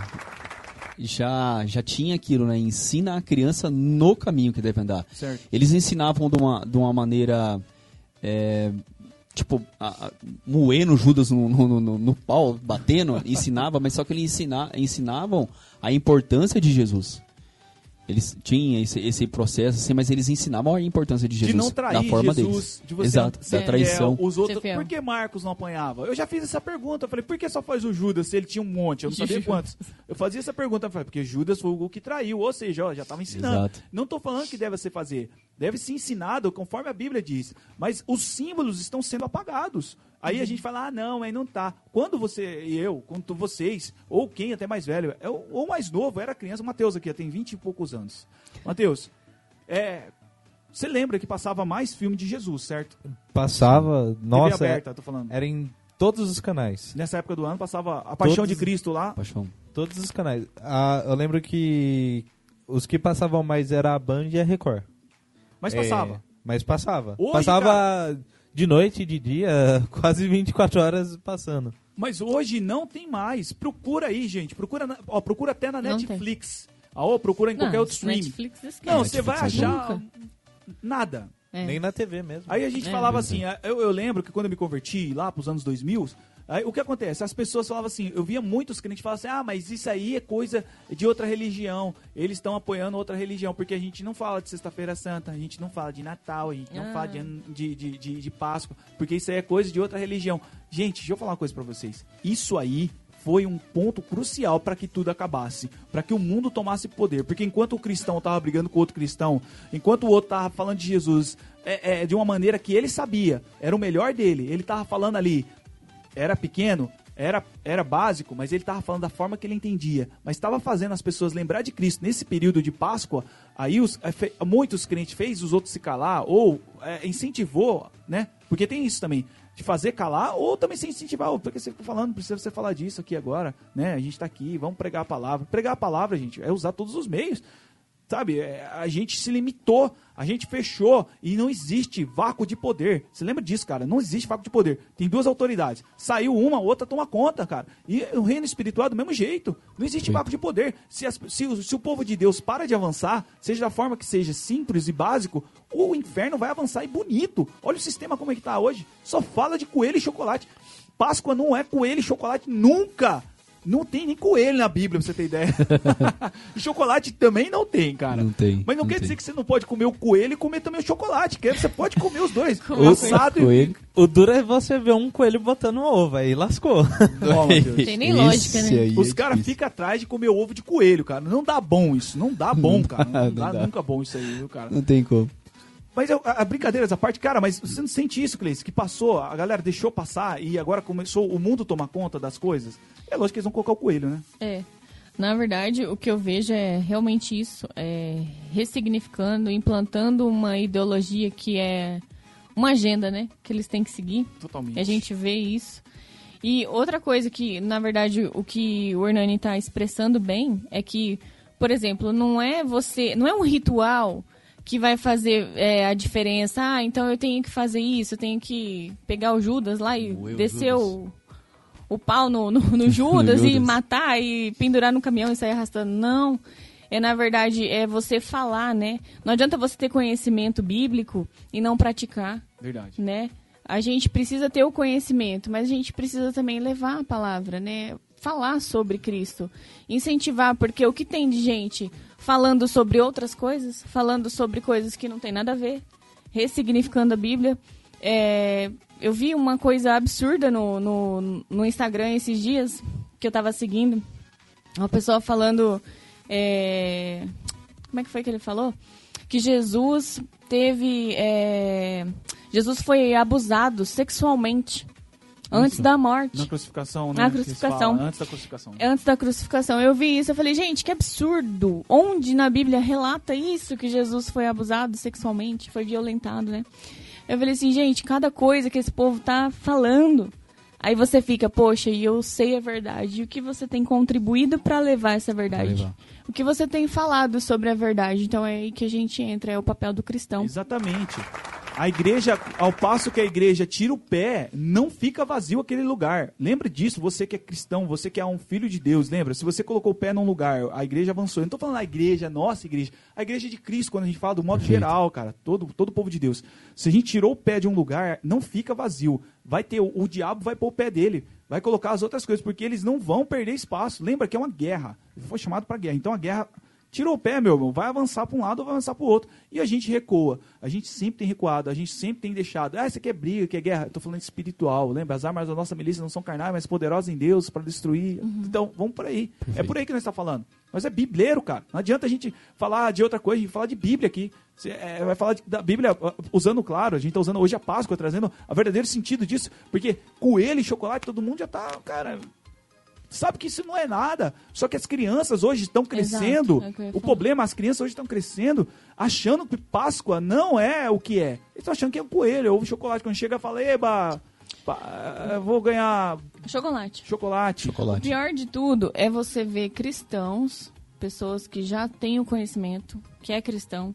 já, já tinha aquilo, né? Ensina a criança no caminho que deve andar. Certo. Eles ensinavam de uma, de uma maneira. é, tipo, a, a, moendo Judas no, no, no, no pau, batendo, ensinava, mas só que eles ensina, ensinavam a importância de Jesus. Eles tinham esse, esse processo, assim, mas eles ensinavam a importância de Jesus. de não trair da forma Jesus, deles. de você Exato, ser da traição. É, os outros, fiel. por que Marcos não apanhava? Eu já fiz essa pergunta. Eu falei, por que só faz o Judas se ele tinha um monte? Eu não sabia quantos. Eu fazia essa pergunta. Eu falei, porque Judas foi o que traiu. Ou seja, ó, já estava ensinando. Exato. Não estou falando que deve ser fazer. Deve ser ensinado conforme a Bíblia diz. Mas os símbolos estão sendo apagados. Aí a gente fala, ah, não, aí não tá. Quando você e eu, quando vocês, ou quem até mais velho, é o- ou mais novo, era criança, o Matheus aqui, tem 20 e poucos anos. Matheus, é, você lembra que passava mais filme de Jesus, certo? Passava, nossa, TV aberta, tô falando. era em todos os canais. Nessa época do ano passava A Paixão Todos- de Cristo lá. Paixão. Todos os canais. Ah, eu lembro que os que passavam mais era a Band e a Record. Mas É, passava. mas passava. Hoje, passava de noite, de dia, quase 24 horas passando. Mas hoje não tem mais. Procura aí, gente. Procura, na- ó, procura até na Não Netflix. Ah, ou procura em qualquer Não, outro stream. Netflix esquece. Não, você vai Netflix achar nunca. nada. É. Nem na TV mesmo. Aí a gente É. falava assim, eu, eu lembro que quando eu me converti lá pros anos 2000, aí o que acontece? As pessoas falavam assim, eu via muitos crentes falar assim, ah, mas isso aí é coisa de outra religião, eles estão apoiando outra religião, porque a gente não fala de Sexta-feira Santa, a gente não fala de Natal, a gente não Ah. fala de, ano- de, de, de, de Páscoa, porque isso aí é coisa de outra religião. Gente, deixa eu falar uma coisa pra vocês, isso aí foi um ponto crucial para que tudo acabasse, para que o mundo tomasse poder. Porque enquanto o cristão estava brigando com outro cristão, enquanto o outro estava falando de Jesus é, é, de uma maneira que ele sabia, era o melhor dele, ele estava falando ali, era pequeno, era, era básico, mas ele estava falando da forma que ele entendia. Mas estava fazendo as pessoas lembrar de Cristo nesse período de Páscoa. Aí os, é, muitos crentes fez os outros se calar ou é, incentivou, né? Porque tem isso também de fazer calar ou também se incentivar. "Ô, Porque você fica falando, precisa você falar disso aqui agora, né? A gente está aqui, vamos pregar a palavra. Pregar a palavra, gente, é usar todos os meios. Sabe, é, a gente se limitou, a gente fechou e não existe vácuo de poder. Você lembra disso, cara? Não existe vácuo de poder. Tem duas autoridades. Saiu uma, a outra toma conta, cara. E o reino espiritual é do mesmo jeito. Não existe vácuo de poder. Se, as- se o, se o povo de Deus para de avançar, seja da forma que seja simples e básico, o inferno vai avançar e bonito. Olha o sistema como é que tá hoje. Só fala de coelho e chocolate. Páscoa não é coelho e chocolate nunca. Não tem nem coelho na Bíblia, pra você ter ideia. Chocolate também não tem, cara. Não tem, Mas não, não quer tem. dizer que você não pode comer o coelho e comer também o chocolate. Que você pode comer os dois. Como Assado e... O duro é você ver um coelho botando um ovo, aí lascou. Matheus. Tem nem lógica, Esse né? aí Os é caras ficam atrás de comer ovo de coelho, cara. Não dá bom isso. Não dá bom, cara. Não, não dá, dá. nunca bom isso aí, viu, cara? Não tem como. Mas eu, a, a brincadeira essa parte, cara, mas você não sente isso, Cleice? Que passou, a galera deixou passar e agora começou o mundo tomar conta das coisas? É lógico que eles vão colocar o coelho, né? É. Na verdade, o que eu vejo é realmente isso, é ressignificando, implantando uma ideologia que é uma agenda, né, que eles têm que seguir. Totalmente. A gente vê isso. E outra coisa que, na verdade, o que o Hernani está expressando bem é que, por exemplo, não é você, não é um ritual que vai fazer é, a diferença. Ah, então eu tenho que fazer isso, eu tenho que pegar o Judas lá e descer Judas. o, o pau no, no, no Judas e Judas. matar e pendurar no caminhão e sair arrastando. Não. É, na verdade, é você falar, né? Não adianta você ter conhecimento bíblico e não praticar Verdade. né? A gente precisa ter o conhecimento, mas a gente precisa também levar a palavra, né? Falar sobre Cristo, incentivar, porque o que tem de gente falando sobre outras coisas, falando sobre coisas que não tem nada a ver, ressignificando a Bíblia. É, eu vi uma coisa absurda no, no, no Instagram esses dias, que eu tava seguindo, uma pessoa falando. é, como é que foi que ele falou? Que Jesus teve. é, Jesus foi abusado sexualmente antes Isso. da morte. Na crucificação, né? Na crucificação. Antes da crucificação. Antes da crucificação. Eu vi isso, eu falei, gente, que absurdo. Onde na Bíblia relata isso, que Jesus foi abusado sexualmente, foi violentado, né? Eu falei assim, gente, cada coisa que esse povo tá falando. Aí você fica, poxa, e eu sei a verdade. E o que você tem contribuído para levar essa verdade? levar. O que você tem falado sobre a verdade? Então é aí que a gente entra, é o papel do cristão. Exatamente. A igreja, ao passo que a igreja tira o pé, não fica vazio aquele lugar. Lembra disso, você que é cristão, você que é um filho de Deus, lembra? Se você colocou o pé num lugar, a igreja avançou. Eu não estou falando a igreja, nossa igreja. A igreja de Cristo, quando a gente fala do modo Perfeito. geral, cara, todo, todo o povo de Deus. Se a gente tirou o pé de um lugar, não fica vazio. Vai ter, o, o diabo vai pôr o pé dele, vai colocar as outras coisas, porque eles não vão perder espaço. Lembra que é uma guerra. Ele foi chamado para guerra. Então a guerra Tirou o pé, meu irmão, vai avançar para um lado ou vai avançar para o outro. E a gente recua. A gente sempre tem recuado, a gente sempre tem deixado. Ah, isso aqui é briga, que é guerra. Estou falando espiritual. Lembra? As armas da nossa milícia não são carnais, mas poderosas em Deus para destruir. Então, vamos por aí. É por aí que nós estamos falando. Mas é bibleiro, cara. Não adianta a gente falar de outra coisa, a gente falar de Bíblia aqui. Você, é, vai falar de- da Bíblia usando, claro, a gente está usando hoje a Páscoa, trazendo o verdadeiro sentido disso. Porque coelho e chocolate, todo mundo já tá, cara, sabe que isso não é nada. Só que as crianças hoje estão crescendo. é o o problema, as crianças hoje estão crescendo achando que Páscoa não é o que é. Eles estão achando que é um coelho, ovo chocolate. Quando chega, fala, eba, pá, eu vou ganhar Chocolate. chocolate. O Chocolate. pior de tudo é você ver cristãos, pessoas que já têm o conhecimento, que é cristão,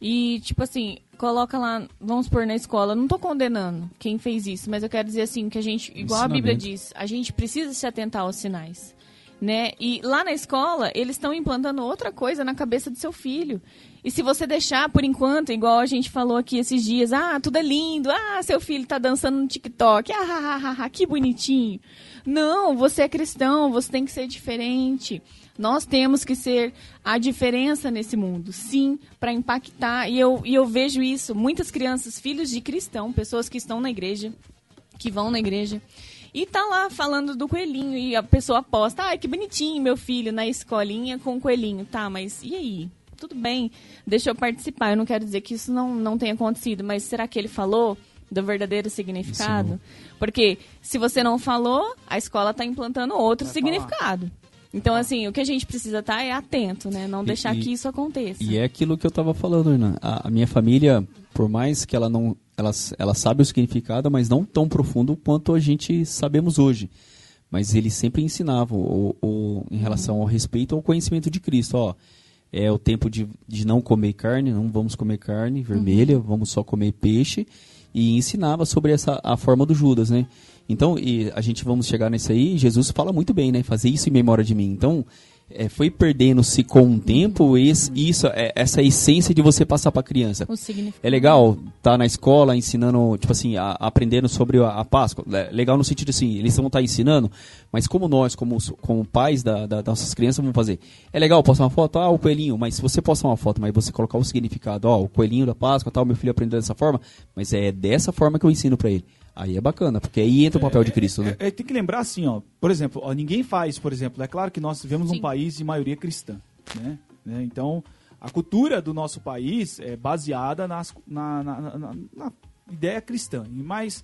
e, tipo assim, coloca lá, vamos pôr na escola, não tô condenando quem fez isso, mas eu quero dizer assim, que a gente, igual a Bíblia diz, a gente precisa se atentar aos sinais. Né? E lá na escola, eles estão implantando outra coisa na cabeça do seu filho. E se você deixar por enquanto, igual a gente falou aqui esses dias, ah, tudo é lindo, ah, seu filho tá dançando no TikTok, ah, ah, ah, ah, que bonitinho. Não, você é cristão, você tem que ser diferente. Nós temos que ser a diferença nesse mundo, sim, para impactar. E eu, e eu vejo isso, muitas crianças, filhos de cristão, pessoas que estão na igreja, que vão na igreja, e tá lá falando do coelhinho, e a pessoa aposta, ai, que bonitinho meu filho na escolinha com o coelhinho. Tá, mas e aí? Tudo bem, deixa eu participar. Eu não quero dizer que isso não, não tenha acontecido, mas será que ele falou do verdadeiro significado? Porque se você não falou, a escola tá implantando outro Vai significado. Então, assim, o que a gente precisa estar é atento, né? Não deixar e- que isso aconteça. E é aquilo que eu tava falando, Hernan. A, a minha família, por mais que ela não. Ela, ela sabe o significado, mas não tão profundo quanto a gente sabemos hoje. Mas eles sempre ensinavam o, o- em relação ao respeito ao conhecimento de Cristo. Ó, é o tempo de, de não comer carne, não vamos comer carne vermelha, vamos só comer peixe. E ensinava sobre essa a forma do Judas, né? Então, e a gente vamos chegar nisso aí, Jesus fala muito bem, né? Fazer isso em memória de mim. Então, é, foi perdendo-se com o tempo esse, isso, é, essa essência de você passar para criança. O significado. É legal estar na escola ensinando, tipo assim, a- aprendendo sobre a, a Páscoa. É legal no sentido assim, eles vão estar ensinando, mas como nós, como, como pais da, da- das nossas crianças, vamos fazer? É legal postar uma foto, ah, o coelhinho, mas se você postar uma foto, mas você colocar o significado, ó, o coelhinho da Páscoa, tal, meu filho aprendeu dessa forma, mas é dessa forma que eu ensino para ele. Aí é bacana, porque aí entra o papel de Cristo, né? É, é, tem que lembrar assim, ó. Por exemplo, ó, ninguém faz, por exemplo. É claro que nós vivemos Sim. um país de maioria cristã, né? Né? Então, a cultura do nosso país é baseada nas, na, na- na- na- ideia cristã. Mais,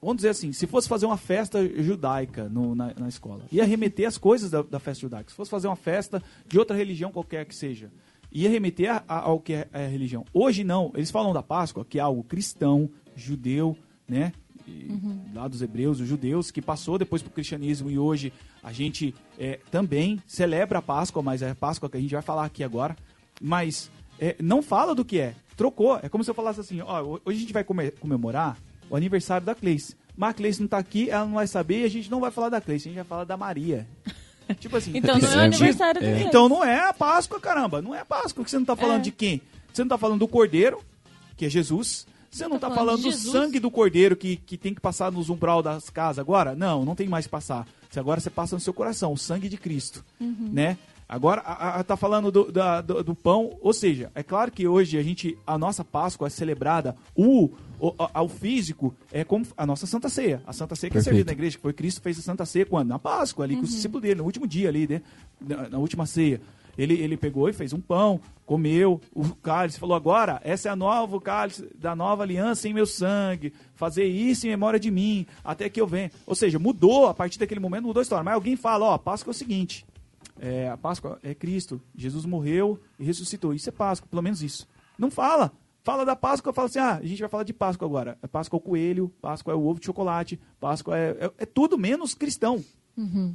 vamos dizer assim, se fosse fazer uma festa judaica no- na, na escola, ia remeter as coisas da, da festa judaica. Se fosse fazer uma festa de outra religião qualquer que seja, ia remeter a- a- ao que é a religião. Hoje não, eles falam da Páscoa, que é algo cristão, judeu, né? E Lá dos hebreus, os judeus, que passou depois para o cristianismo e hoje a gente é, também celebra a Páscoa, mas é a Páscoa que a gente vai falar aqui agora. Mas é, não fala do que é. Trocou. É como se eu falasse assim, ó, hoje a gente vai come- comemorar o aniversário da Cleice. Mas a Cleice não tá aqui, ela não vai saber e a gente não vai falar da Cleice, a gente vai falar da Maria. tipo assim. Então não é o aniversário dele. Então não é a Páscoa, caramba. Não é a Páscoa. Que você não tá falando É. de quem? Você não tá falando do Cordeiro, que é Jesus. Você não tá, tá falando, falando do sangue do Cordeiro que, que tem que passar nos umbral das casas agora? Não, não tem mais que passar. Você agora você passa no seu coração, o sangue de Cristo, Uhum. né? Agora a, a- tá falando do, da- do, do pão, ou seja, é claro que hoje a gente a nossa Páscoa é celebrada o, o a- ao físico é como a nossa Santa Ceia. A Santa Ceia que é Perfeito. servida na igreja, que foi Cristo fez a Santa Ceia quando na Páscoa ali com os discípulos dele, no último dia ali, né? na, na última ceia. Ele, ele pegou e fez um pão, comeu o cálice, falou: agora, essa é a nova cálice da nova aliança em meu sangue. Fazer isso em memória de mim, até que eu venha. Ou seja, mudou, a partir daquele momento mudou a história. Mas alguém fala: ó, a Páscoa é o seguinte: é, a Páscoa é Cristo, Jesus morreu e ressuscitou. Isso é Páscoa, pelo menos isso. Não fala. Fala da Páscoa, fala assim: ah, a gente vai falar de Páscoa agora. É Páscoa é o coelho, Páscoa é o ovo de chocolate, Páscoa é, é, é tudo menos cristão.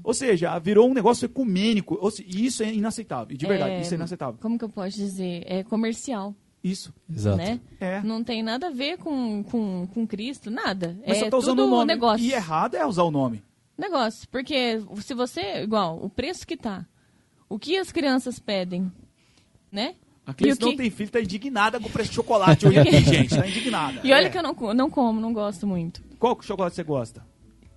Ou seja, virou um negócio ecumênico. E isso é inaceitável. De verdade, É, isso é inaceitável. Como que eu posso dizer? É comercial, Isso. Exato. né? É. Não tem nada a ver com, com, com Cristo, nada. Mas é só tá usando tudo o nome. negócio. E errado é usar o nome. Negócio, porque se você, igual, o preço que tá, o que as crianças pedem, né? A o não que- tem filho, tá indignada com o preço de chocolate hoje aqui, gente. Tá indignada. E olha É. que eu não, não como, não gosto muito. Qual chocolate você gosta?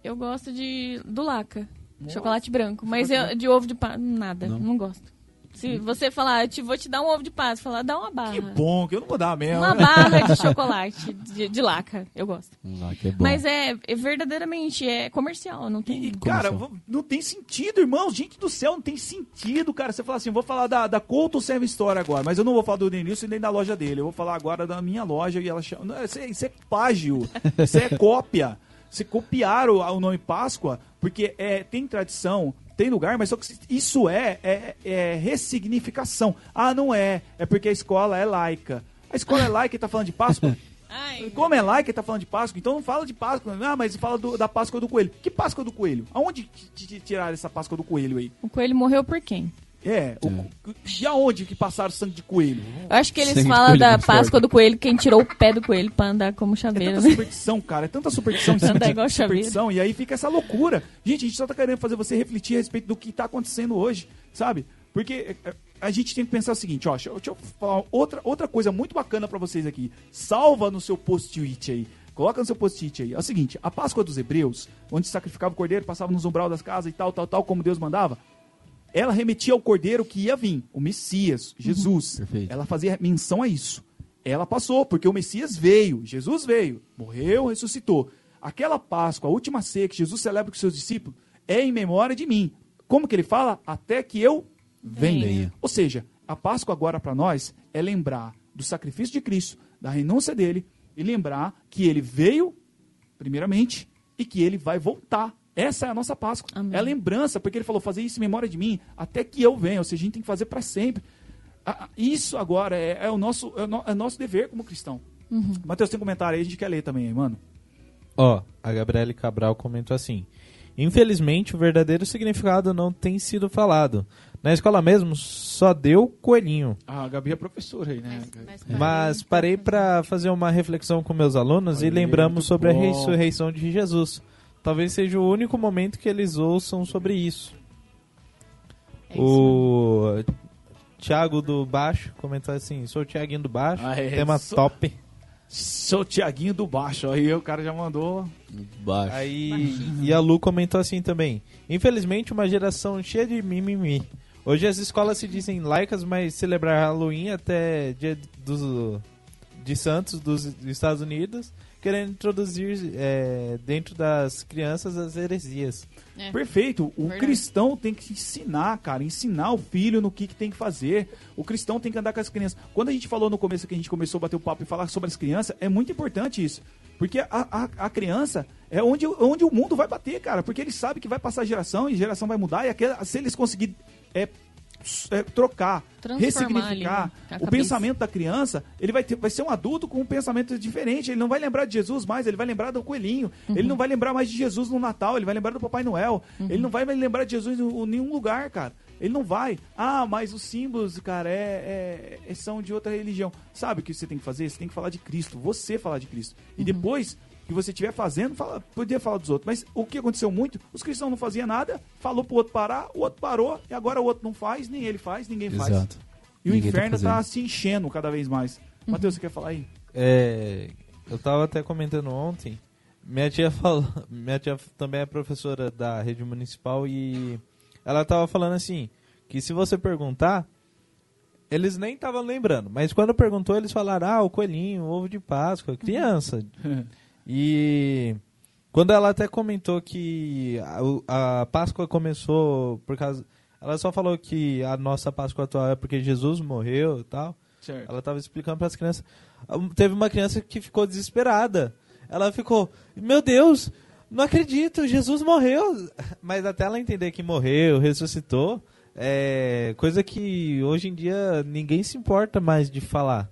Eu gosto de do Laca, chocolate branco, mas eu, de ovo de Páscoa, nada, não, gosto. Se você falar, eu te, vou te dar um ovo de Páscoa, falar, dá uma barra. Que bom, que eu não vou dar mesmo. Uma barra de chocolate de, de Laca, eu gosto. Que é bom. Mas é, é verdadeiramente é comercial, não tem. E, cara, Comercial. não tem sentido, irmão. Gente do céu, não tem sentido, cara. Você fala assim, vou falar da, da Couto Serve Store agora, mas eu não vou falar do Denilson e nem da loja dele. Eu vou falar agora da minha loja e ela chama. Não, Isso é, isso é plágio. Isso é cópia. Se copiaram o nome Páscoa, porque é, tem tradição, tem lugar, mas só que isso é, é, é ressignificação. Ah, não é. É porque a escola é laica. A escola é laica e tá falando de Páscoa? Ai, Como é laica e tá falando de Páscoa, então não fala de Páscoa. Ah, mas fala do- da Páscoa do Coelho. Que Páscoa do Coelho? Aonde tiraram essa Páscoa do Coelho aí? o coelho morreu por quem? É, o, de aonde que passaram sangue de coelho? Eu acho que eles Sangue de falam coelho da muito Páscoa do coelho, quem tirou o pé do coelho pra andar como É chaveiro, tanta né? superstição, cara. É tanta superstição em cima Andar de igual superstição. E aí fica essa loucura. Gente, a gente só tá querendo fazer você refletir a respeito do que tá acontecendo hoje, sabe? Porque é, a gente tem que pensar o seguinte, ó. Deixa, eu- deixa eu falar outra, outra coisa muito bacana pra vocês aqui. Salva no seu post-it aí. Coloca no seu post-it aí. É o seguinte, a Páscoa dos Hebreus, onde se sacrificava o cordeiro, passava nos umbral das casas e tal, tal, tal, como Deus mandava, ela remetia ao cordeiro que ia vir, o Messias, Jesus. Perfeito. Ela fazia menção a isso. Ela passou, porque o Messias veio, Jesus veio, morreu, ressuscitou. Aquela Páscoa, a última ceia que Jesus celebra com seus discípulos, é em memória de mim. Como que ele fala? Até que eu venha. Venha. Ou seja, a Páscoa agora para nós é lembrar do sacrifício de Cristo, da renúncia dele, e lembrar que ele veio, primeiramente, e que ele vai voltar. Essa é a nossa Páscoa. Amém. É a lembrança, porque ele falou: fazer isso em memória de mim, até que eu venha. Ou seja, a gente tem que fazer para sempre. Isso agora é, é o nosso, é, o no- é nosso dever como cristão. Matheus, tem um comentário aí, a gente quer ler também, mano. Ó, a Gabriele Cabral comentou assim: Infelizmente, o verdadeiro significado não tem sido falado. Na escola mesmo, só deu coelhinho. Ah, a Gabi é professora aí, né? Mas parei para fazer uma reflexão com meus alunos e lembramos sobre a bom. ressurreição de Jesus. Talvez seja o único momento que eles ouçam sobre isso. É isso o Thiago do Baixo comentou assim: Sou o Thiaguinho do Baixo, Ah, é, tema sou- top. Sou o Tiaguinho do baixo, aí o cara já mandou. Baixo. Aí, e a Lu comentou assim também: Infelizmente, uma geração cheia de mimimi. Hoje as escolas se dizem laicas, mas celebrar Halloween até dia dos, de Santos dos Estados Unidos, querendo introduzir é, dentro das crianças as heresias. É. Perfeito. O Verdade. cristão tem que ensinar, cara, ensinar o filho no que, que tem que fazer. O cristão tem que andar com as crianças. Quando a gente falou no começo que a gente começou a bater o papo e falar sobre as crianças, é muito importante isso. Porque a, a, a criança é onde, onde o mundo vai bater, cara. Porque ele sabe que vai passar geração e geração vai mudar. E aquela, se eles conseguirem é, é, trocar, Transformar ressignificar ali, né, o pensamento da criança, ele vai, ter, vai ser um adulto com um pensamento diferente. Ele não vai lembrar de Jesus mais, ele vai lembrar do coelhinho. Uhum. Ele não vai lembrar mais de Jesus no Natal, ele vai lembrar do Papai Noel. Uhum. Ele não vai mais lembrar de Jesus em nenhum lugar, cara. Ele não vai. Ah, mas os símbolos, cara, é, é- é- são de outra religião. Sabe o que você tem que fazer? Você tem que falar de Cristo. Você falar de Cristo. E depois que você estiver fazendo, fala, podia falar dos outros. Mas o que aconteceu muito? Os cristãos não faziam nada, falou pro outro parar, o outro parou, e agora o outro não faz, nem ele faz, ninguém faz. Exato. E o Ninguém tá inferno tá, fazendo. se enchendo cada vez mais. Matheus, você quer falar aí? É, eu tava até comentando ontem. Minha tia falou, minha tia também é professora da rede municipal e ela tava falando assim, que se você perguntar, eles nem estavam lembrando, mas quando perguntou eles falaram: "Ah, o coelhinho, o ovo de Páscoa, criança". E quando ela até comentou que a, a Páscoa começou por causa ela só falou que a nossa Páscoa atual é porque Jesus morreu e tal. certo. Ela tava explicando para as crianças. Teve uma criança que ficou desesperada. Ela ficou, meu Deus, não acredito, Jesus morreu. Mas até ela entender que morreu, ressuscitou, é coisa que hoje em dia ninguém se importa mais de falar.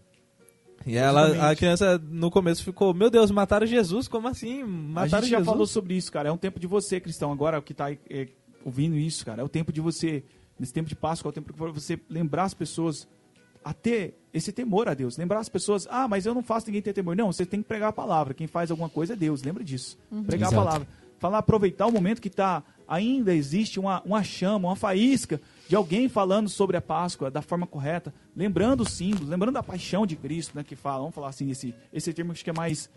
E ela, a criança no começo ficou, meu Deus, mataram Jesus? Como assim? A Mataram gente já Jesus? falou sobre isso, cara. É um tempo de você, cristão, agora que tá é, ouvindo isso, cara. É o tempo de você, nesse tempo de Páscoa, é o tempo de você lembrar as pessoas a ter esse temor a Deus. Lembrar as pessoas, ah, mas eu não faço ninguém ter temor. Não, você tem que pregar a palavra. Quem faz alguma coisa é Deus, lembra disso. Pregar Exato. a palavra. Falar, aproveitar o momento que tá, ainda existe uma, uma chama, uma faísca de alguém falando sobre a Páscoa da forma correta, lembrando os símbolos, lembrando a paixão de Cristo, né, que fala, vamos falar assim, esse, esse termo acho que é mais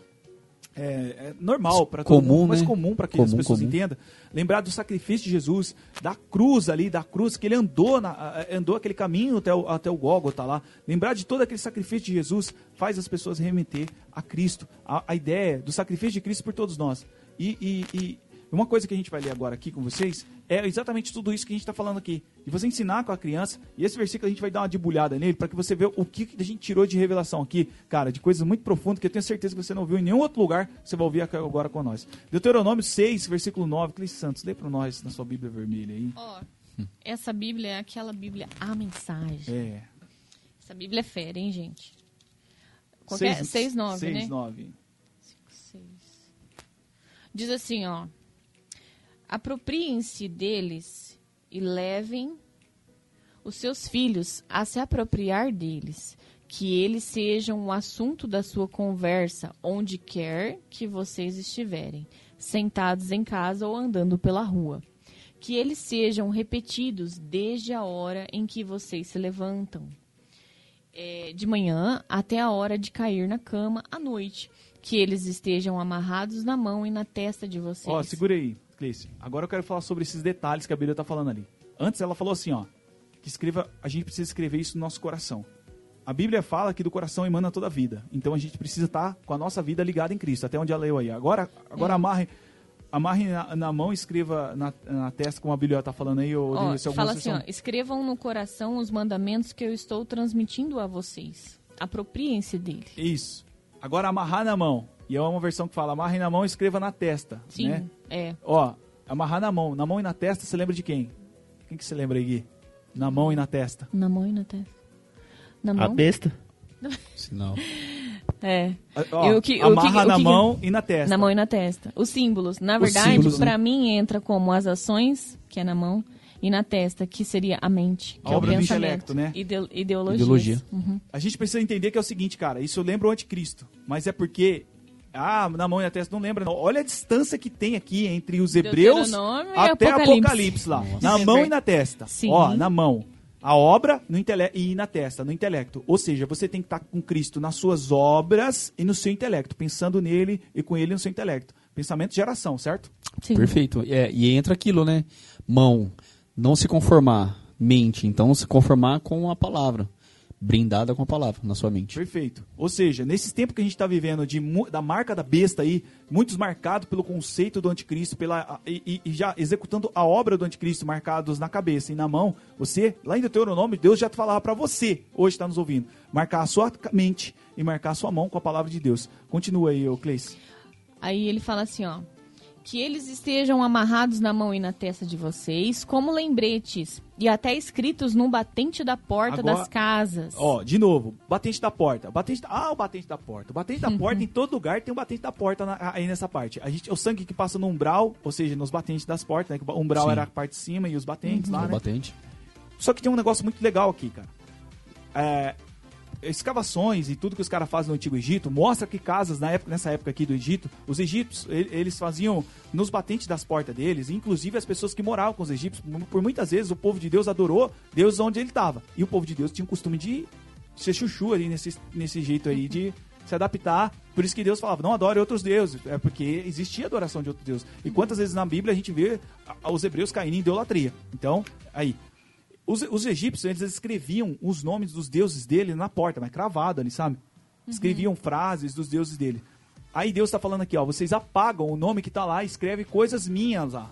é, é normal para todo Comum, mundo, mais né? comum para que as Comum, pessoas comum. entendam. Lembrar do sacrifício de Jesus, da cruz ali, da cruz que ele andou, na, andou aquele caminho até o, até o Gólgota lá. Lembrar de todo aquele sacrifício de Jesus faz as pessoas remeter a Cristo, a, a ideia do sacrifício de Cristo por todos nós. E, e- e uma coisa que a gente vai ler agora aqui com vocês é exatamente tudo isso que a gente está falando aqui. E você ensinar com a criança, e esse versículo a gente vai dar uma debulhada nele para que você veja o que a gente tirou de revelação aqui, cara, de coisas muito profundas que eu tenho certeza que você não viu em nenhum outro lugar, você vai ouvir agora com nós. Deuteronômio 6, versículo 9, Cleice Santos, lê para nós na sua Bíblia vermelha aí. Ó, essa Bíblia é aquela Bíblia, a mensagem. É. Essa Bíblia é fera, hein, gente? Qualquer, 6, 9, 6, né? 9. Seis. Diz assim, ó. Apropriem-se deles e levem os seus filhos a se apropriar deles, que eles sejam o assunto da sua conversa onde quer que vocês estiverem, sentados em casa ou andando pela rua. Que eles sejam repetidos desde a hora em que vocês se levantam é, de manhã até a hora de cair na cama à noite. Que eles estejam amarrados na mão e na testa de vocês. Ó, segura aí, Cleice. Agora eu quero falar sobre esses detalhes que a Bíblia tá falando ali. Antes ela falou assim, ó, que escreva, a gente precisa escrever isso no nosso coração. A Bíblia fala que do coração emana toda a vida. Então a gente precisa estar com a nossa vida ligada em Cristo, até onde ela leu aí. Agora, agora É. amarre, amarre na, na mão e escreva na, na testa, como a Bíblia tá falando aí. Ou, Ó, se fala assim, ó, escrevam no coração os mandamentos que eu estou transmitindo a vocês. Apropriem-se dele. Isso. Agora amarrar na mão. E é uma versão que fala amarre na mão e escreva na testa. Sim, Né? É. Ó, amarrar na mão. Na mão e na testa, você lembra de quem? Quem que você lembra aí, Gui? Na mão e na testa. Na mão e na testa. Na A mão? besta. Sinal. É. Ó, E o que- o amarra que- o na que- mão e na testa. Na mão e na testa. Os símbolos. Na Os verdade, símbolos, pra né? mim, entra como as ações, que é na mão, e na testa, que seria a mente, que A é o obra do pensamento. intelecto, né? Ideo- ideologias. Ideologia. Uhum. A gente precisa entender que é o seguinte, cara. Isso lembra o anticristo. Mas é porque... Ah, na mão e na testa, não lembra não. Olha a distância que tem aqui entre os hebreus e até Apocalipse. Apocalipse, lá. Nossa. Na mão e na testa. Sim. Ó, na mão. A obra no intele e na testa, no intelecto. Ou seja, você tem que estar com Cristo nas suas obras e no seu intelecto. Pensando nele e com ele no seu intelecto. Pensamento de geração, certo? Sim. Perfeito. É, e entra aquilo, né? Mão, não se conformar. Mente, então se conformar com a palavra. Brindada com a palavra na sua mente. Perfeito. Ou seja, nesses tempos que a gente está vivendo de, da marca da besta aí, muitos marcados pelo conceito do anticristo, pela, e, e- e já executando a obra do anticristo marcados na cabeça e na mão, você, lá em Deuteronômio, Deus já falava para você, hoje está nos ouvindo, marcar a sua mente e marcar a sua mão com a palavra de Deus. Continua aí, Cleice. Aí ele fala assim, ó. Que eles estejam amarrados na mão e na testa de vocês, como lembretes, e até escritos no batente da porta Agora- das casas. Ó, de novo, batente da porta. Batente da- Ah, o batente da porta. O batente da porta, em todo lugar tem um batente da porta na- aí nessa parte. A gente, o sangue que passa no umbral, ou seja, nos batentes das portas, né? Que o umbral Sim. era a parte de cima e os batentes lá, No né? batente. Só que tem um negócio muito legal aqui, cara. É, escavações e tudo que os caras fazem no Antigo Egito mostra que casas, na época, nessa época aqui do Egito, os egípcios, ele- eles faziam nos batentes das portas deles, inclusive as pessoas que moravam com os egípcios, por muitas vezes o povo de Deus adorou Deus onde ele estava. E o povo de Deus tinha o costume de ser chuchu ali nesse, nesse jeito aí de se adaptar. Por isso que Deus falava, não adore outros deuses. É porque existia adoração de outros deuses. E quantas vezes na Bíblia a gente vê os hebreus caindo em idolatria. Então, aí. Os, os egípcios, eles escreviam os nomes dos deuses dele na porta, mas cravado ali, sabe? Escreviam frases dos deuses dele. Aí Deus está falando aqui, ó, vocês apagam o nome que tá lá e escreve coisas minhas lá.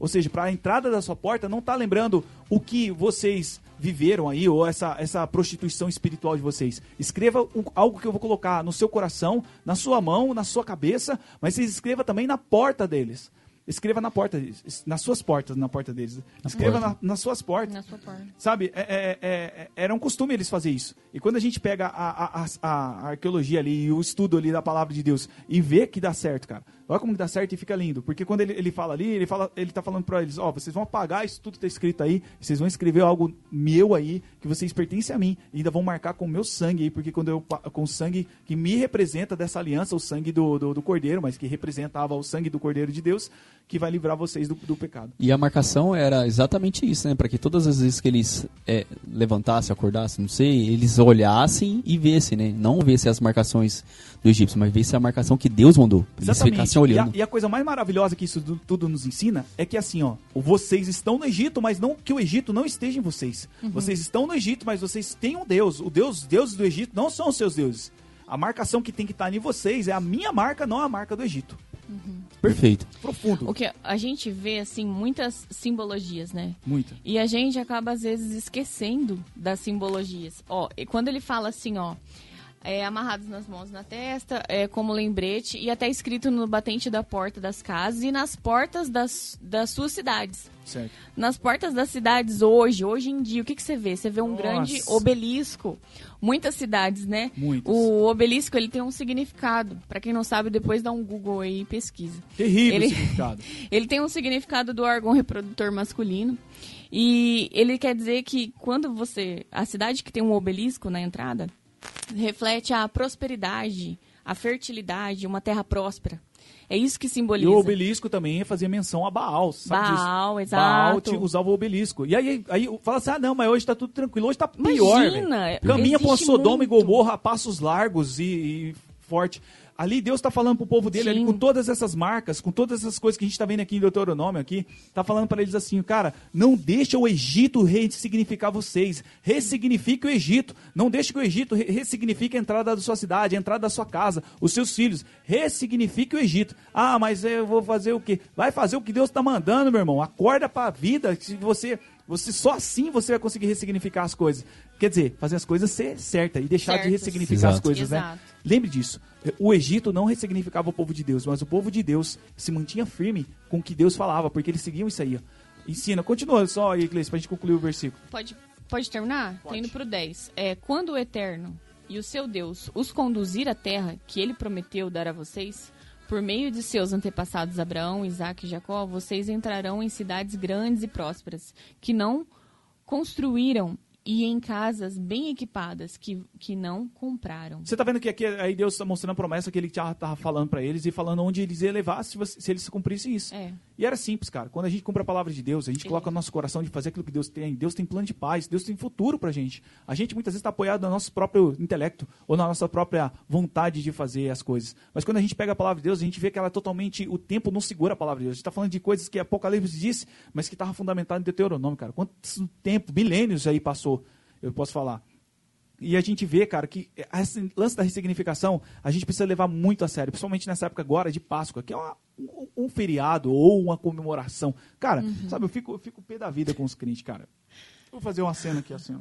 Ou seja, para a entrada da sua porta não tá lembrando o que vocês viveram aí ou essa, essa prostituição espiritual de vocês. Escreva um- algo que eu vou colocar no seu coração, na sua mão, na sua cabeça, mas vocês escreva também na porta deles. Escreva na porta, deles, nas suas portas, na porta deles. Escreva porta. na- nas suas portas. Na sua porta. Sabe, é- é- é- é- era um costume eles fazer isso. E quando a gente pega a, a- a- a arqueologia ali e o estudo ali da palavra de Deus e vê que dá certo, cara. Olha como que dá certo e fica lindo. Porque quando ele, ele fala ali, ele, fala, ele tá falando pra eles, ó, vocês vão apagar isso tudo que tá escrito aí, vocês vão escrever algo meu aí, que vocês pertencem a mim, e ainda vão marcar com o meu sangue aí, porque quando eu, com o sangue que me representa dessa aliança, o sangue do, do, do cordeiro, mas que representava o sangue do cordeiro de Deus, que vai livrar vocês do, do pecado. E a marcação era exatamente isso, né? Para que todas as vezes que eles é, levantassem, acordassem, não sei, eles olhassem e vissem, né? Não vissem as marcações do egípcio, mas vissem a marcação que Deus mandou. Eles ficassem E a, olhando. e a coisa mais maravilhosa que isso tudo nos ensina é que assim, ó, vocês estão no Egito, mas não que o Egito não esteja em vocês. Vocês estão no Egito, mas vocês têm um Deus. O Deus, os deuses do Egito não são os seus deuses. A marcação que tem que estar em vocês é a minha marca, não a marca do Egito. Perfeito. Profundo. O que a gente vê, assim, muitas simbologias, né? Muito. E a gente acaba, às vezes, esquecendo das simbologias. Ó, e quando ele fala assim, ó, é, amarrados nas mãos na testa, é, como lembrete, e até escrito no batente da porta das casas e nas portas das, das suas cidades. Certo. Nas portas das cidades hoje, hoje em dia, o que, que você vê? Você vê um Nossa. grande obelisco. Muitas cidades, né? Muitas. O obelisco, ele tem um significado. Pra quem não sabe, depois dá um Google aí e pesquisa. Terrível Ele- significado. Ele tem um significado do órgão reprodutor masculino. E ele quer dizer que quando você. A cidade que tem um obelisco na entrada reflete a prosperidade, a fertilidade, uma terra próspera. É isso que E simboliza. o obelisco também fazia menção a Baal, sabe Baal, disso? exato. Baal usava o obelisco. E aí, aí fala assim, ah não, mas hoje tá tudo tranquilo, hoje tá pior, Imagina. Caminha pra Sodoma e muito. Gomorra a passos largos e, e forte. Ali Deus tá falando pro povo dele, ali com todas essas marcas, com todas essas coisas que a gente tá vendo aqui em Deuteronômio aqui, tá falando para eles assim, cara, não deixa o Egito ressignificar vocês, ressignifique o Egito, não deixe que o Egito re- ressignifique a entrada da sua cidade, a entrada da sua casa, os seus filhos, ressignifique o Egito. Ah, mas eu vou fazer o quê? Vai fazer o que Deus tá mandando, meu irmão. Acorda pra vida, se você você só assim você vai conseguir ressignificar as coisas. Quer dizer, fazer as coisas ser certa e deixar de Certas. ressignificar as Exato. coisas, né? Lembre disso. O Egito não ressignificava o povo de Deus, mas o povo de Deus se mantinha firme com o que Deus falava, porque eles seguiam isso aí. ó. Ensina, continua só aí, Gleice, pra gente concluir o versículo. Pode, pode terminar? Tô Pode. indo pro 10. É, quando o Eterno e o seu Deus os conduzir à terra que ele prometeu dar a vocês, por meio de seus antepassados Abraão, Isaac e Jacó, vocês entrarão em cidades grandes e prósperas, que não construíram, e em casas bem equipadas, que, que não compraram. Você tá vendo que aqui aí Deus está mostrando a promessa que ele já tava falando pra eles e falando onde eles iam levar se, você- se eles cumprissem isso. É. E era simples, cara. Quando a gente cumpre a palavra de Deus, a gente coloca no nosso coração de fazer aquilo que Deus tem. Deus tem plano de paz, Deus tem futuro pra gente. A gente muitas vezes está apoiado no nosso próprio intelecto ou na nossa própria vontade de fazer as coisas. Mas quando a gente pega a palavra de Deus, a gente vê que ela é totalmente. O tempo não segura a palavra de Deus. A gente está falando de coisas que Apocalipse disse, mas que estava fundamentado em Deuteronômio, cara. Quanto tempo, milênios aí passou, eu posso falar. E a gente vê, cara, que esse lance da ressignificação a gente precisa levar muito a sério, principalmente nessa época agora de Páscoa, que é uma- um, um feriado ou uma comemoração. Cara, sabe, eu fico, eu fico pé da vida com os crentes, cara. Vou fazer uma cena aqui assim, ó.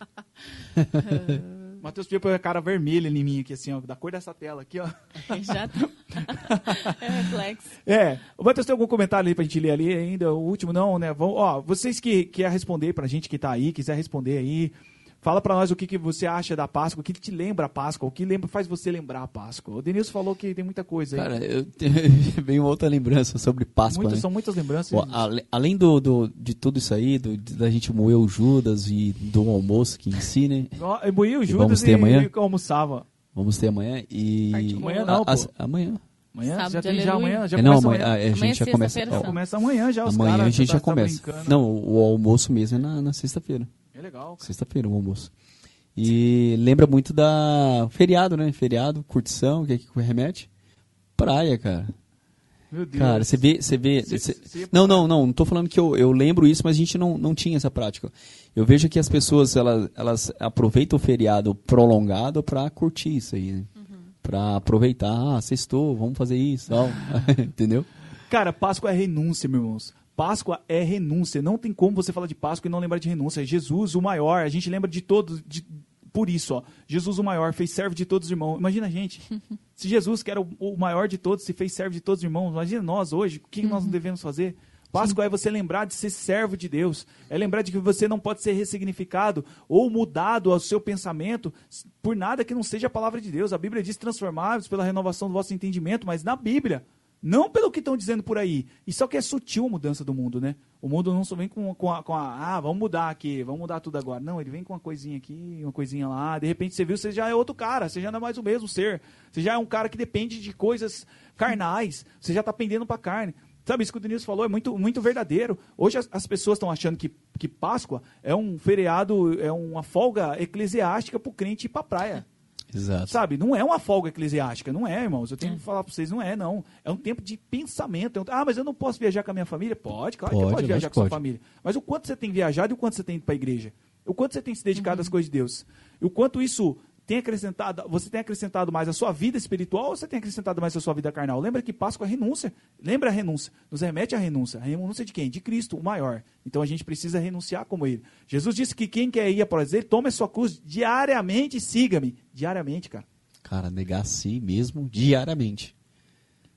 Matheus podia pôr a cara vermelha em mim aqui, assim, ó, da cor dessa tela aqui, ó. Já tá. é reflexo. É, o Matheus tem algum comentário ali pra gente ler ali ainda? O último não, né? Vão, ó, vocês que quer responder pra gente que tá aí, quiser responder aí, Fala pra nós o que, que você acha da Páscoa, o que, que te lembra a Páscoa, o que lembra, faz você lembrar a Páscoa. O Denilson falou que tem muita coisa aí. Cara, eu veio outra lembrança sobre Páscoa, Muitas- né? São muitas lembranças. Pô, além do, do- de tudo isso aí, do- de- da gente moer o Judas e do almoço que em si, né? Moí o E Judas vamos ter e, amanhã? e almoçava. Vamos ter amanhã e... Amanhã não, A- pô. amanhã. Amanhã? Sábado já tem já amanhã? Já É, não, começa amanhã, a, a Amanhã gente é já começa... ó. Começa amanhã já, os amanhã caras a gente tá- já tá começa. brincando. Não, o almoço mesmo é na, na sexta-feira. Legal. cara. Sexta-feira o almoço. E lembra muito da feriado, né? Feriado, curtição, o que é que remete? Praia, cara. Meu Deus. Cara, você vê. Você vê Cê- cê- Não, não, não. Não tô falando que eu, eu lembro isso, mas a gente não, não tinha essa prática. Eu vejo que as pessoas elas, elas aproveitam o feriado prolongado pra curtir isso aí, né? Pra aproveitar, ah, sextou, vamos fazer isso tal. Entendeu? Cara, Páscoa é renúncia, meus irmãos. Páscoa é renúncia. Não tem como você falar de Páscoa e não lembrar de renúncia. Jesus, o maior, a gente lembra de todos. de- por isso, ó. Jesus, o maior, fez servo de todos os irmãos. Imagina a gente. se Jesus, que era o, o maior de todos, se fez servo de todos os irmãos, imagina nós hoje. O que nós não devemos fazer? Páscoa é você lembrar de ser servo de Deus. É lembrar de que você não pode ser ressignificado ou mudado ao seu pensamento por nada que não seja a palavra de Deus. A Bíblia diz transformados pela renovação do vosso entendimento, mas na Bíblia, não pelo que estão dizendo por aí. E só que é sutil a mudança do mundo, né? O mundo não só vem com, com, a, com a, ah, vamos mudar aqui, vamos mudar tudo agora. Não, ele vem com uma coisinha aqui, uma coisinha lá. De repente você viu, você já é outro cara, você já não é mais o mesmo ser. Você já é um cara que depende de coisas carnais, você já está pendendo para carne. Sabe, isso que o Denilson falou é muito, muito verdadeiro. Hoje as, as pessoas estão achando que, que Páscoa é um feriado, é uma folga eclesiástica para o crente ir para praia. Exato. Sabe? Não é uma folga eclesiástica, não é, irmãos. Eu tenho que falar para vocês, não é, não. É um tempo de pensamento. É um- Ah, mas eu não posso viajar com a minha família? Pode, claro que Pode, pode viajar com a sua pode. família. Mas o quanto você tem viajado e o quanto você tem ido para a igreja? O quanto você tem se dedicado às coisas de Deus? E o quanto isso tem acrescentado, você tem acrescentado mais a sua vida espiritual ou você tem acrescentado mais a sua vida carnal? Lembra que Páscoa é renúncia. Lembra a renúncia. Nos remete à renúncia. A renúncia de quem? De Cristo, o maior. Então a gente precisa renunciar como ele. Jesus disse que quem quer ir após ele, tome a sua cruz diariamente e siga-me. Diariamente, cara. Cara, negar a si mesmo diariamente.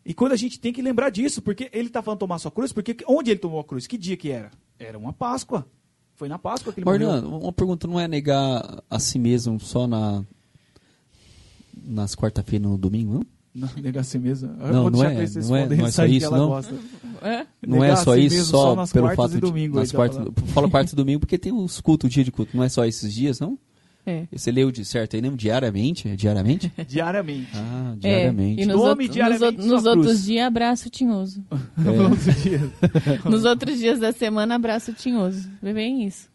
E quando a gente tem que lembrar disso, porque ele está falando tomar sua cruz, porque onde ele tomou a cruz? Que dia que era? Era uma Páscoa. Foi na Páscoa que ele morreu. Mornan, uma pergunta, não é negar a si mesmo só na nas quarta-feiras no domingo, não? Não, negar a si mesmo. Eu Não, não deixar é- a Cleice não é- responder não é só isso, não? gosta. É? Não Negar é só si isso, mesmo só, só nas pelo quartas fato e domingo, de nas quartas, fala quartas e domingo porque tem os cultos, o dia de culto, não é só esses dias, não? É. Você leu de certo aí, não? Diariamente? É diariamente? Diariamente. Ah, É, diariamente. e nos, Tome outros- nos, diariamente nos cruz. outros dias, abraço tinhoso. É. Nos outros dias da semana, abraço tinhoso. Vê bem isso.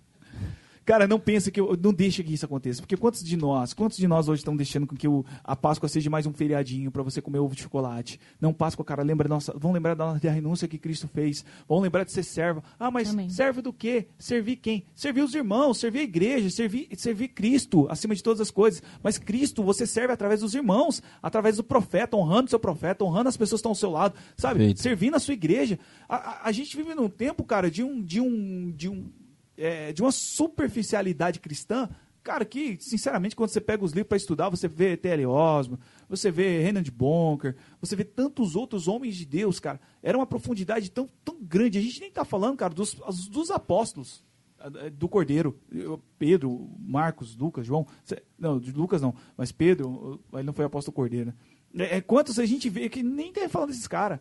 Cara, não pense que eu, não deixe que isso aconteça, porque quantos de nós, quantos de nós hoje estão deixando com que o- a Páscoa seja mais um feriadinho para você comer ovo de chocolate? Não, Páscoa, cara, lembra nossa, vão lembrar da, da renúncia que Cristo fez, vão lembrar de ser servo. Ah, mas Amém. serve do quê? Servir quem? Servir os irmãos, servir a igreja, servir, servir Cristo acima de todas as coisas. Mas Cristo, você serve através dos irmãos, através do profeta, honrando o seu profeta, honrando as pessoas que estão ao seu lado, sabe? Perfeito. Servindo a sua igreja. A, a- a gente vive num tempo, cara, de um, de um, de um é, de uma superficialidade cristã, cara, que, sinceramente, quando você pega os livros para estudar, você vê T.L. Osmo, você vê Renan de Bonker, você vê tantos outros homens de Deus, cara. Era uma profundidade tão, tão grande. A gente nem está falando, cara, dos, dos apóstolos do Cordeiro. Pedro, Marcos, Lucas, João. Não, de Lucas não, mas Pedro, ele não foi apóstolo Cordeiro, né? É, é, quantos a gente vê que nem tem falando desses caras.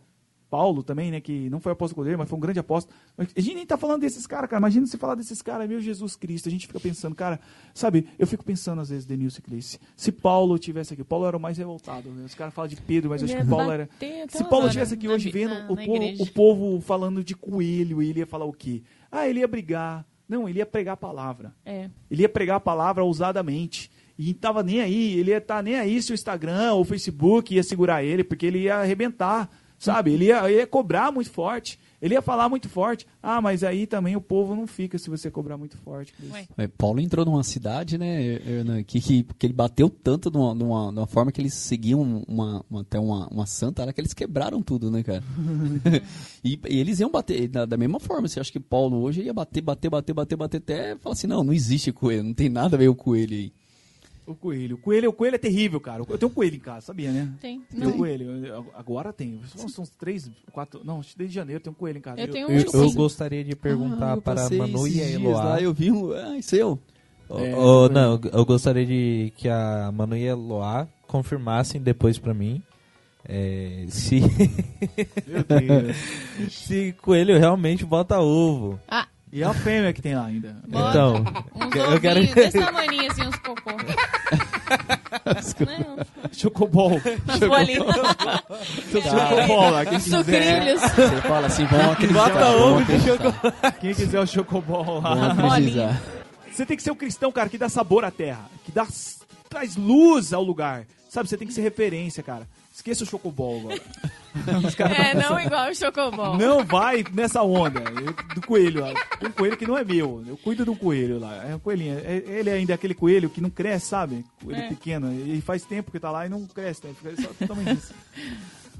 Paulo também, né, que não foi apóstolo Cordeiro, mas foi um grande apóstolo. A gente nem tá falando desses caras, cara. Imagina se falar desses caras, meu Jesus Cristo. A gente fica pensando, cara, sabe, eu fico pensando às vezes, Denilson Cleice, se Paulo tivesse aqui, Paulo era o mais revoltado. Né? Os caras falam de Pedro, mas eu acho que Paulo era. Se Paulo hora estivesse aqui hoje vendo o, povo, o povo falando de coelho, ele ia falar o quê? Ah, ele ia brigar. Não, ele ia pregar a palavra. É. Ele ia pregar a palavra ousadamente. E não tava nem aí, ele ia estar nem aí se o Instagram ou o Facebook ia segurar ele, porque ele ia arrebentar, sabe? Ele ia, ia cobrar muito forte, ele ia falar muito forte. Ah, mas aí também o povo não fica se você cobrar muito forte. É, Paulo entrou numa cidade, né, Hernan, que, que, que ele bateu tanto de uma, de uma, de uma forma que eles seguiam uma, uma- até uma, uma santa, era que eles quebraram tudo, né, cara? e, e eles iam bater da, da mesma forma. Você acha que Paulo hoje ia bater, bater, bater, bater, bater até falar assim, não, não existe coelho, não tem nada a ver com o coelho aí. O coelho. O coelho, o coelho é terrível, cara. Eu tenho um coelho em casa, sabia, né? Tem. Tem um coelho. Eu- Agora tem. São, uns três, quatro. Não, desde janeiro tem um coelho em casa. Eu tenho um Eu, eu gostaria de perguntar Ah, eu para Manu e a Eloá. Lá, eu vi um, ah, seu. É, ô, não, eu gostaria de que a Manu e a Loá confirmassem depois pra mim é, se, Meu Deus. se coelho realmente bota ovo. Ah, E a fêmea que tem lá ainda. Bota. Então, uns eu quero- desse tamanho, assim, uns cocô. Chocobol. Chocobol lá, quem quiser. Sucrilhos. Você fala assim, vamos acreditar. Bota ovo de acreditar, Quem quiser o Chocobol lá. Você tem que ser um cristão, cara, que dá sabor à terra, que dá, traz luz ao lugar. Sabe, você tem que ser referência, cara. Esqueça o Chocobol agora. É, não igual o chocobol. Não vai nessa onda Eu- do coelho lá. Tem um coelho que não é meu. Eu cuido de um coelho lá. É um coelhinho. É- Ele ainda é aquele coelho que não cresce, sabe? Coelho É. pequeno. E faz tempo que tá lá e não cresce, né? Fica só do tamanho disso.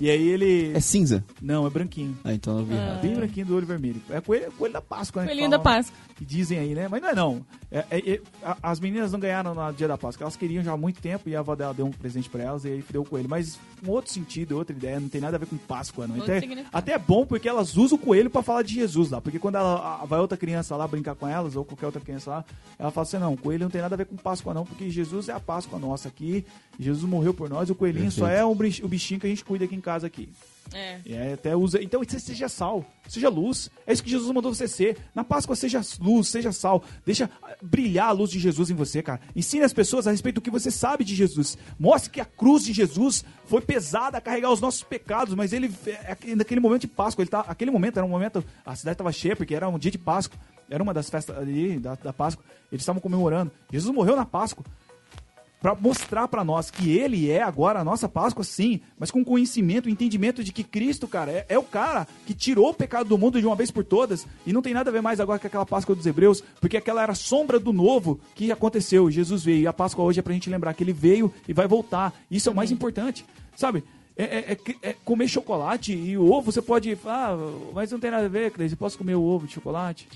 E aí ele. É cinza? Não, é branquinho. Ah, então eu vi errado. Bem branquinho do olho vermelho. É coelho, coelho da Páscoa, né? Coelhinho da falam, Páscoa. Que dizem aí, né? Mas não é não. É- é- é- as meninas não ganharam no dia da Páscoa. Elas queriam já há muito tempo e a avó dela deu um presente pra elas e aí deu o coelho. Mas um outro sentido, outra ideia, não tem nada a ver com Páscoa, não. Até, significado. até é bom porque elas usam o coelho pra falar de Jesus lá. Porque quando ela, a- vai outra criança lá brincar com elas, ou qualquer outra criança lá, ela fala assim: não, o coelho não tem nada a ver com Páscoa, não, porque Jesus é a Páscoa nossa aqui. Jesus morreu por nós e o coelhinho só Perfeito. é um o bichinho que a gente cuida aqui em casa aqui. É. É, até usa. Então você seja sal, seja luz. É isso que Jesus mandou você ser. Na Páscoa, seja luz, seja sal. Deixa brilhar a luz de Jesus em você, cara. Ensine as pessoas a respeito do que você sabe de Jesus. Mostre que a cruz de Jesus foi pesada a carregar os nossos pecados, mas ele, é, é, naquele momento de Páscoa, ele tá, aquele momento era um momento, a cidade estava cheia, porque era um dia de Páscoa. Era uma das festas ali da, da Páscoa. Eles estavam comemorando. Jesus morreu na Páscoa para mostrar para nós que ele é agora a nossa Páscoa, sim, mas com conhecimento, entendimento de que Cristo, cara, é, é o cara que tirou o pecado do mundo de uma vez por todas e não tem nada a ver mais agora com aquela Páscoa dos Hebreus, porque aquela era a sombra do novo que aconteceu. Jesus veio e a Páscoa hoje é pra gente lembrar que ele veio e vai voltar. Isso é o mais importante, sabe? É, é- é- é comer chocolate e ovo, você pode. Ah, mas não tem nada a ver, Cleide. Posso comer o ovo de chocolate?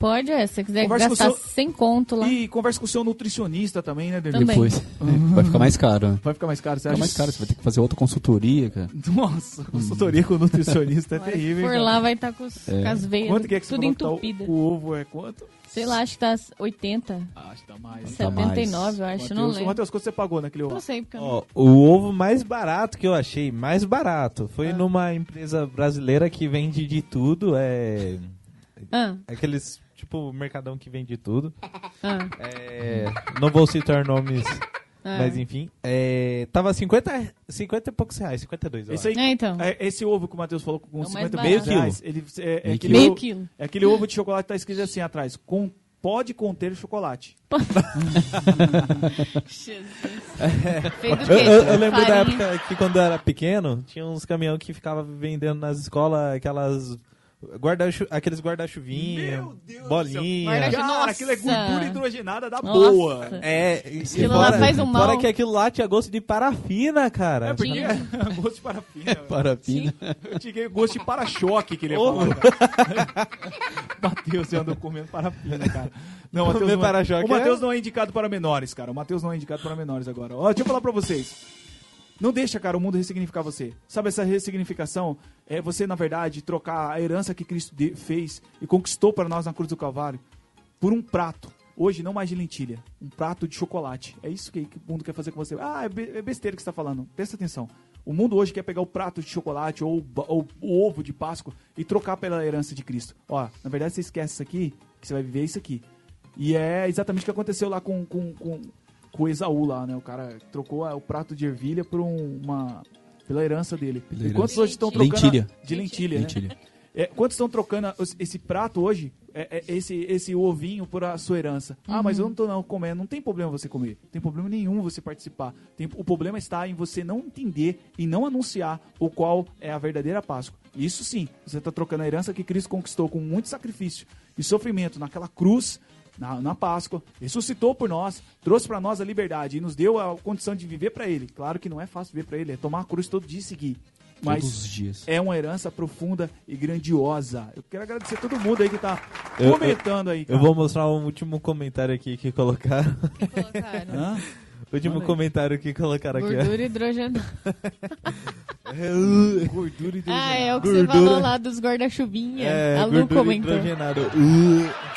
Pode, é. Se você quiser Conversa gastar seu- sem conto lá. E conversa com o seu nutricionista também, né? Também. Depois. Vai ficar mais caro. Vai ficar mais caro, você acha? mais caro, você vai ter que fazer outra consultoria, cara. Nossa, consultoria com nutricionista é Hum. Vai terrível. Por lá vai estar com, os- com as veias Quanto que é que você tudo que tá o- o, ovo é quanto? Sei lá, acho que tá 80, Acho que tá mais. Tá mais. 79, eu acho, não Matheus, lembro. Matheus, quanto você pagou naquele ovo? Não sei, porque eu não... Ó, o ovo mais barato que eu achei, mais barato, Ah. foi numa empresa brasileira que vende de tudo, é Ah, aqueles tipo mercadão que vende tudo. ah, É, não vou citar nomes, ah. mas enfim, é, tava 50, 50 e poucos reais, 52, eu Esse aí, É, então. é, esse ovo que o Matheus falou com É o mais 50 barato. reais, ele, é, é Meio aquele Meio ovo, quilo. é aquele ovo de chocolate que tá escrito assim atrás, com, pode conter chocolate. Jesus. Do Eu, eu- eu lembro da Farinha. época que quando eu era pequeno, tinha uns caminhão que ficava vendendo nas escolas aquelas guarda aqueles guarda-chuvinha, bolinha. Guarda-chuva. Cara, Nossa. aquilo é gordura hidrogenada da Nossa. boa. É, e Aquilo lá faz um mal. Fora que aquilo lá tinha gosto de parafina, cara. É porque Tinha. é gosto de parafina. Parafina. Eu tinha gosto de para-choque que ele ia falar. Matheus, você andou comendo parafina, cara. Não, o Matheus Comer não, é, para-choque o Matheus é- não é indicado para menores, cara. O Matheus não é indicado para menores agora. Ó, deixa eu falar pra vocês. Não deixa, cara, o mundo ressignificar você. Sabe essa ressignificação? É você, na verdade, trocar a herança que Cristo fez e conquistou para nós na cruz do Calvário por um prato. Hoje, não mais de lentilha. Um prato de chocolate. É isso que, o mundo quer fazer com você. Ah, é, é besteira que você está falando. Presta atenção. O mundo hoje quer pegar o prato de chocolate ou, ou o ovo de Páscoa e trocar pela herança de Cristo. Ó, na verdade, você esquece isso aqui, que você vai viver isso aqui. E é exatamente o que aconteceu lá com, com, com, com o Esaú lá, né? O cara trocou ah, o prato de ervilha por um- uma... pela herança dele. Pela e herança. quantos hoje estão trocando... a- Lentilha. De lentilha, né? Lentilha. É, quantos estão trocando a- esse prato hoje, é, é, esse, esse ovinho por a sua herança? Ah, mas eu não tô não comendo. Não tem problema você comer. Não tem problema nenhum você participar. Tem- o problema está em você não entender e não anunciar o qual é a verdadeira Páscoa. Isso sim, você está trocando a herança que Cristo conquistou com muito sacrifício e sofrimento naquela cruz, na, na Páscoa, ressuscitou por nós, trouxe para nós a liberdade e nos deu a condição de viver para Ele. Claro que não é fácil viver para Ele, é tomar a cruz todo dia e seguir. Mas Todos os dias. é uma herança profunda e grandiosa. Eu quero agradecer todo mundo aí que tá Eu- comentando aí. Eu cara. vou mostrar um último comentário aqui que colocaram. que colocaram? Último aí. comentário que colocaram aqui. ó. Gordura hidrogenada. Gordura hidrogenada. Ah, é o que Gordura. você falou lá dos guarda-chuvinha. É, a Lu gordura comentou. hidrogenada.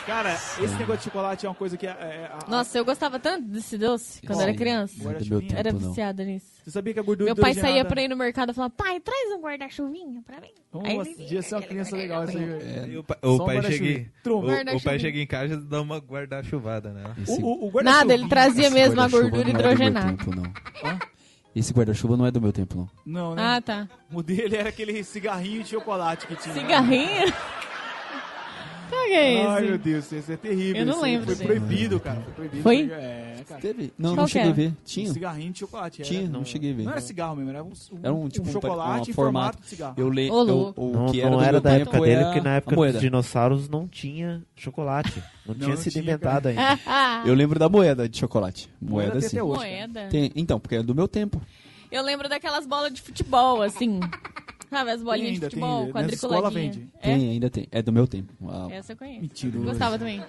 Cara, esse negócio de chocolate é uma coisa que... É, é, a- Nossa, eu gostava tanto desse doce quando Sim. era criança. É tempo, Era não. viciada nisso. Você sabia que a gordura Meu pai hidrogenada... saía pra ir no mercado e falava, pai, traz um guarda-chuvinha pra mim. Aí Nossa, devia ser uma criança legal essa aí. E o, pa- Só o pai Trum. o, o pai chega em casa e dá uma guarda-chuvada nela. Esse, O, o, Nada, ele trazia esse mesmo a gordura não é do meu hidrogenada. tempo, não. Hã? Esse guarda-chuva não é do meu tempo, não. Não, né? Ah, tá. O dele era aquele cigarrinho de chocolate que tinha. Cigarrinho? Que é Ai, meu Deus, esse é terrível. Eu não esse lembro Foi dele. proibido, cara. Foi proibido. Foi? É, cara. Teve? Não, Qual não cheguei a é? ver. Um Tinha. cigarrinho de chocolate. Era, Tinha, não, não cheguei a ver. não era cigarro mesmo, era um, um, Era um tipo um chocolate um em formato. formato de cigarro. Eu le... Ô, eu- louco. o Não, que era não era da época dele, porque na época dos dinossauros não tinha chocolate. Não, tinha sido inventado ainda. Eu lembro da moeda de chocolate. Moeda sim. Moeda. Então, porque é do meu tempo. Eu lembro daquelas bolas de futebol, assim. Sabe, as bolinhas ainda, de tem futebol, ainda. Nessa escola quadriculadinha. vende. É? Tem, ainda tem. É do meu tempo. Ah, Essa eu conheço. Mentiroso. Gostava também.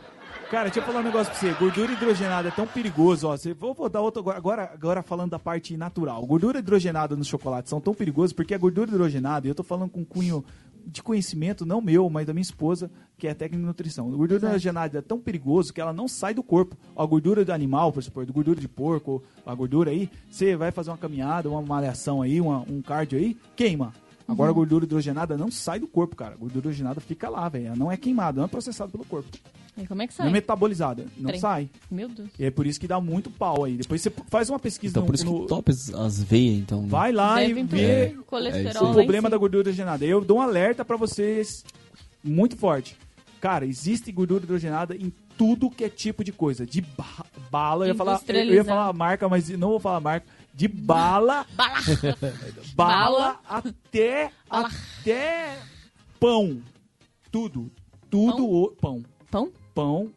Cara, deixa eu falar um negócio pra você. Gordura hidrogenada é tão perigoso, ó. Você, vou, vou dar outro agora, agora, agora falando da parte natural. Gordura hidrogenada no chocolate são tão perigosos porque a gordura hidrogenada, e eu tô falando com cunho de conhecimento, não meu, mas da minha esposa, que é técnica de nutrição. A gordura hidrogenada é tão perigoso que ela não sai do corpo. A gordura do animal, por exemplo, gordura de porco, a gordura aí, você vai fazer uma caminhada, uma malhação aí, uma- um cardio aí, queima. Agora a gordura hidrogenada não sai do corpo, cara. A gordura hidrogenada fica lá, velho. Ela não é queimada, não é processada pelo corpo. E como é que Não é sai? metabolizada. Não Trem. sai. Meu Deus. E é por isso que dá muito pau aí. Depois você faz uma pesquisa então, no, por isso no- que top as, as veias, então. né? Vai lá Devem e vê É o lá problema em da gordura hidrogenada. Eu dou um alerta pra vocês muito forte. Cara, existe gordura hidrogenada em tudo que é tipo de coisa. De ba- bala, eu ia, falar, eu ia falar a marca, mas não vou falar a marca. De bala, Bala. bala até, até pão. Tudo. Tudo Pão? o pão. Pão? Pão.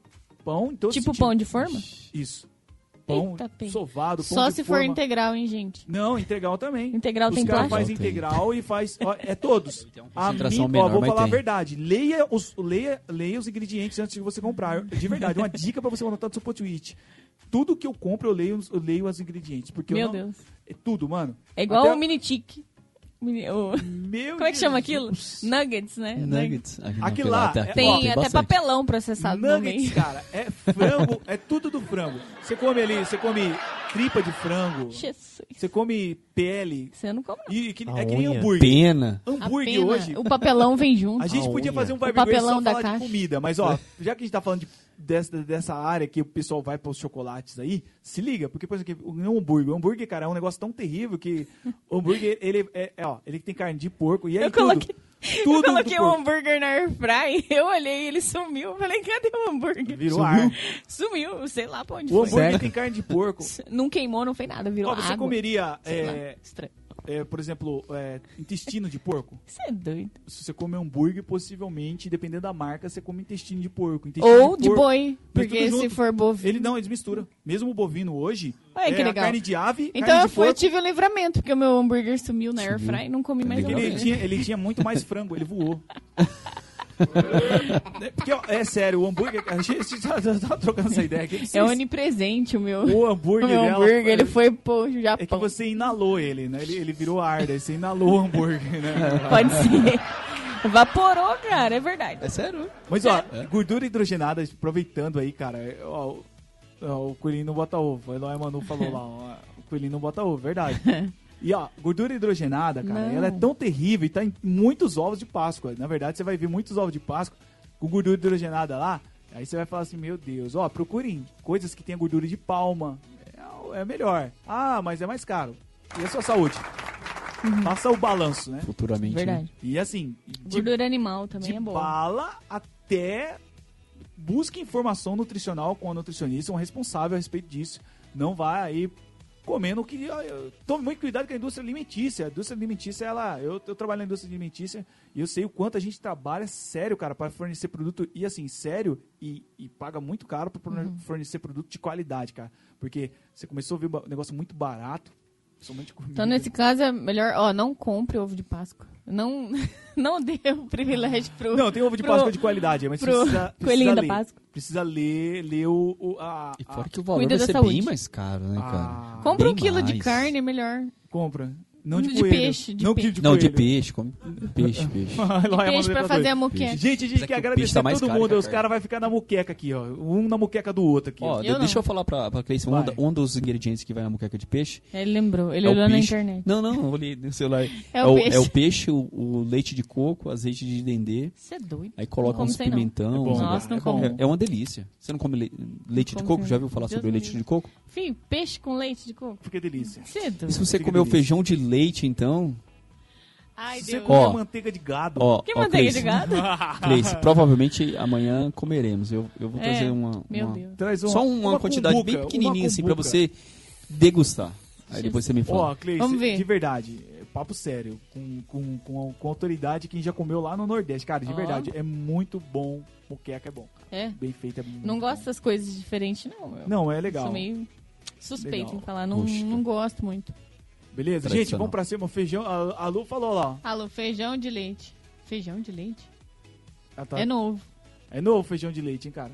Pão. Então, Tipo pão de forma? Isso. Pão Eita, sovado, pão Só de se for forma. integral, hein, gente? Não, integral também. Integral Os tem caras plástico? faz integral e faz. ó, é todos. A mim, concentração ó, menor, vou falar a tem. verdade. Leia os, leia, leia os ingredientes antes de você comprar. De verdade, uma dica pra você anotar no seu post-it. Tudo que eu compro, eu leio, eu leio os ingredientes. Porque eu Meu não- Deus. É tudo, mano. É igual Até- o mini. Mini- o- Meu Como é que chama aquilo? Nuggets, né? Nuggets. Aqui, não, Aquilo aquele lá até- é- Tem lá até bastante. papelão processado no Nuggets, cara, é frango, é tudo do frango. Você come ali, você come tripa de frango, Jesus. você come pele. Você não come, não. E, que- é que nem hambúrguer. Pena. A Hambúrguer pena, hoje. O papelão vem junto. A gente A podia unha. fazer um barbecue papelão só da falar de caixa. comida, mas ó, já que a gente tá falando de, dessa, dessa área que o pessoal vai para os chocolates aí, se liga, porque, por exemplo, o hambúrguer, o hambúrguer, cara, é um negócio tão terrível que o hambúrguer, ele é, é, ó, ele tem carne de porco e aí Eu tudo. coloquei, tudo eu coloquei do um porco. hambúrguer na airfry, eu olhei e ele sumiu. Eu falei, cadê o hambúrguer? Virou Sumiu? ar. Sumiu, sei lá pra onde O foi. hambúrguer Sério? tem carne de porco. Não queimou, não fez nada, virou Ó, você água. comeria, Sei lá, é, estranho. É, por exemplo, é, intestino de porco? Você é doido. Se você come hambúrguer, possivelmente, dependendo da marca, você come intestino de porco. Intestino Ou de porco- boi, porque se for bovino... Ele não, eles misturam. Mesmo o bovino hoje, que é carne de ave, Então carne eu, de fui, eu tive um livramento, porque o meu hambúrguer sumiu na Sumiu. airfry e não comi mais. Ele hambúrguer. tinha, ele tinha muito mais frango, ele voou. É, Porque, ó, é sério, o hambúrguer. A gente já tava trocando essa ideia aqui. É se- onipresente o meu. O O hambúrguer meu dela. hambúrguer, ele foi pro Japão. É que você inalou ele, né? Ele, ele virou ar, daí você inalou o hambúrguer, né? Pode ser. Evaporou, cara, é verdade. É sério? Mas, ó, gordura hidrogenada, aproveitando aí, cara, ó, o- ó, o coelhinho não bota ovo. O Eloy Manu falou lá, ó, o coelhinho não bota ovo, verdade. E, ó, gordura hidrogenada, cara, Não. ela é tão terrível e tá em muitos ovos de Páscoa. Na verdade, você vai ver muitos ovos de Páscoa com gordura hidrogenada lá. Aí você vai falar assim, meu Deus, ó, procurem coisas que tenham gordura de palma. É, é melhor. Ah, mas é mais caro. E a sua saúde? Faça o balanço, né? Futuramente. né? Verdade. E assim, de Gordura animal também de é boa. bala até busque informação nutricional com a nutricionista, um responsável a respeito disso. Não vai aí comendo o que. eu- Tome muito cuidado com a indústria alimentícia. A indústria alimentícia, ela. Eu, eu trabalho na indústria alimentícia e eu sei o quanto a gente trabalha sério, cara, para fornecer produto. E assim, sério, e, e paga muito caro para Uhum. fornecer produto de qualidade, cara. Porque você começou a ver um negócio muito barato. Somente comida. Então, nesse caso, é melhor, ó, não compre ovo de Páscoa. Não, não dê o privilégio pro. Não, tem ovo de pro- Páscoa de qualidade, mas pro precisa, precisa coelhinho da ler. Páscoa. Precisa ler, ler o, o- a, E a- fora que o valor vai ser saúde. bem mais caro, né, cara? a- Compra um Bem quilo de mais. carne, é melhor. compra. Não de, De coelho. peixe, de não peixe. de Não, de peixe, come peixe, peixe. É Peixe pra fazer a moqueca. Gente, a gente quer que o agradecer tá mais todo mundo. que a Os caras vão ficar na muqueca aqui, ó. Um na muqueca do outro aqui. Ó, Eu deixa não. eu falar pra, pra Cleice, um, um dos ingredientes que vai na moqueca de peixe Ele lembrou, ele é olhou na internet. Não, não, eu olhei no celular. É o peixe. é o peixe, o, o leite de coco, azeite de dendê, Você é doido. aí coloca como uns pimentão. É uns- Nossa, não é como. é, é uma delícia. Você não come le- leite de como coco? Já ouviu falar sobre leite de coco? Filho, peixe com leite de coco. Fica delícia. É E se você Fica comer o feijão de leite, então... Ai, Se você Deus. comer Ó. manteiga de gado. Ó, Que ó, manteiga Cleice, de gado? Cleice, provavelmente amanhã comeremos. Eu, eu vou É, trazer uma... Meu uma- Deus. Traz uma, Só uma, quantidade cumbuca, bem pequenininha, uma assim, pra você degustar. Aí depois você me fala. Ó, Cleice, Vamos ver. de verdade, papo sério, com, com, com, com autoridade, quem já comeu lá no Nordeste. Cara, de Ó. verdade, é muito bom. Moqueca é bom. É? Bem feito é muito Não bom. gosto dessas coisas diferentes, não. Eu Não, é legal. Sou meio suspeito Legal. em falar. Não, Puxa. não gosto muito. Beleza? Gente, vamos pra cima. O feijão. A, a Lu falou lá. ó. Alô, feijão de leite. Feijão de leite? Ah, tá. É novo. É novo feijão de leite, hein, cara?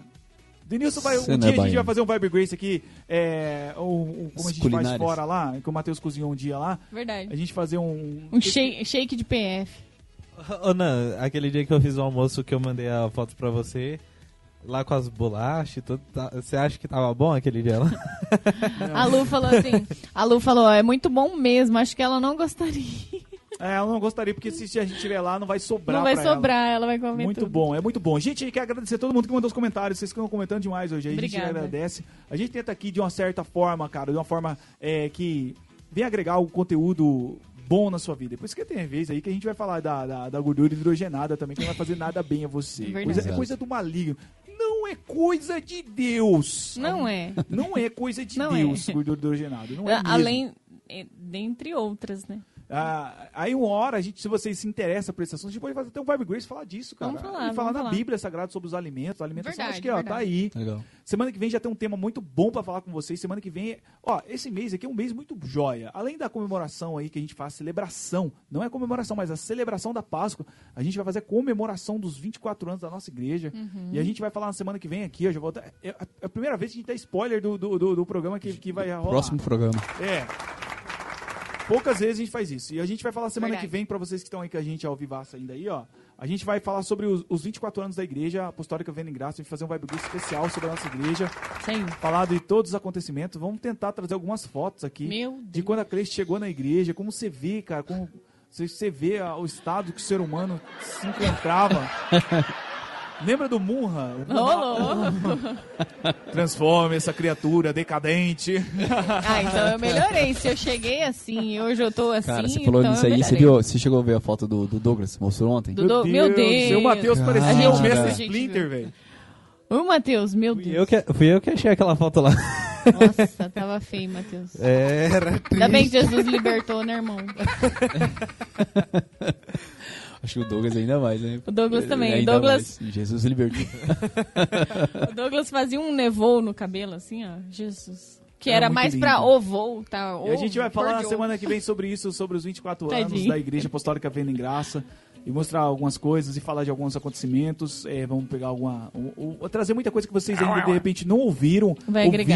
Denilson vai. Um dia é a gente vai fazer um Vibe Grace aqui. É, um, um- como a gente faz Culinárias. fora lá, que o Matheus cozinhou um dia lá. A Verdade. gente fazer um. Um shake, shake de PF. Ô, Nan, aquele dia que eu fiz o almoço que eu mandei a foto pra você, lá com as bolachas e tudo, tá- você acha que tava bom aquele dia lá? A Lu falou assim. A Lu falou, é muito bom mesmo. Acho que ela não gostaria. É, eu não gostaria, porque se a gente estiver lá, não vai sobrar. não vai pra ela. sobrar, ela, vai comer Muito tudo. bom, é muito bom. Gente, a gente quer agradecer a todo mundo que mandou os comentários. Vocês estão comentando demais hoje. aí, A gente agradece. A gente tenta aqui de uma certa forma, cara, de uma forma é, que vem agregar o conteúdo bom na sua vida. Por isso que tem vez aí que a gente vai falar da, da, da gordura hidrogenada também, que não vai fazer nada bem a você. Verdade. Coisa, é coisa do maligno. Não é coisa de Deus. Não é. Não é coisa de Não Deus, é. gordura hidrogenada. Não é. Além, é, dentre outras, né? Ah, aí uma hora, a gente, se vocês se interessam por esse assunto, a gente pode fazer até um Vibe Grace e falar disso, cara. Vamos falar, e falar vamos na falar. Bíblia Sagrada sobre os alimentos, alimentação. Verdade, acho que ó, tá aí. Legal. Semana que vem já tem um tema muito bom pra falar com vocês. Semana que vem, ó, esse mês aqui é um mês muito joia. Além da comemoração aí que a gente faz, celebração, não é comemoração, mas a celebração da Páscoa, a gente vai fazer a comemoração dos 24 anos da nossa igreja. Uhum. E a gente vai falar na semana que vem aqui, ó, já vou é a- é a primeira vez que a gente dá spoiler do, do, do- do programa que, que vai rolar. Próximo programa. É. Poucas vezes a gente faz isso. E a gente vai falar semana Verdade. que vem, pra vocês que estão aí com a gente ao vivaço ainda aí, ó. A gente vai falar sobre os, os 24 anos da igreja apostólica Vendo em Graça. A gente vai fazer um Vibe Boost especial sobre a nossa igreja. Aí. Falar de todos os acontecimentos. Vamos tentar trazer algumas fotos aqui. Meu De Deus. quando a Cleice chegou na igreja. Como você vê, cara. Como você, você vê o estado que o ser humano se encontrava. Lembra do Munra? O Munra Transforma essa criatura decadente. Ah, então eu melhorei. Se eu cheguei assim e hoje eu tô assim, Cara, você falou então nisso aí, você, viu, você chegou a ver a foto do, do Douglas? Mostrou ontem? Do- Do- meu Deus. Seu Matheus parecia o mestre Splinter, velho. Ô, Matheus, meu Fui Deus. eu, que, fui eu que achei aquela foto lá. Nossa, tava feio, Matheus. É, Era Ainda bem que Jesus libertou, né, irmão? Acho que o Douglas ainda mais, né? O Douglas também. Ainda Douglas, mais. Jesus libertou. o Douglas fazia um nevou no cabelo, assim, ó. Jesus. Que Era era, mais lindo. pra ovou, tá? E a gente vai falar na Ovo, semana que vem sobre isso, sobre os 24 anos Tadinho. da Igreja Apostólica Vendo em Graça. E mostrar algumas coisas e falar de alguns acontecimentos. É, vamos pegar alguma. o- o- trazer muita coisa que vocês ainda de repente não ouviram. Vai agregar.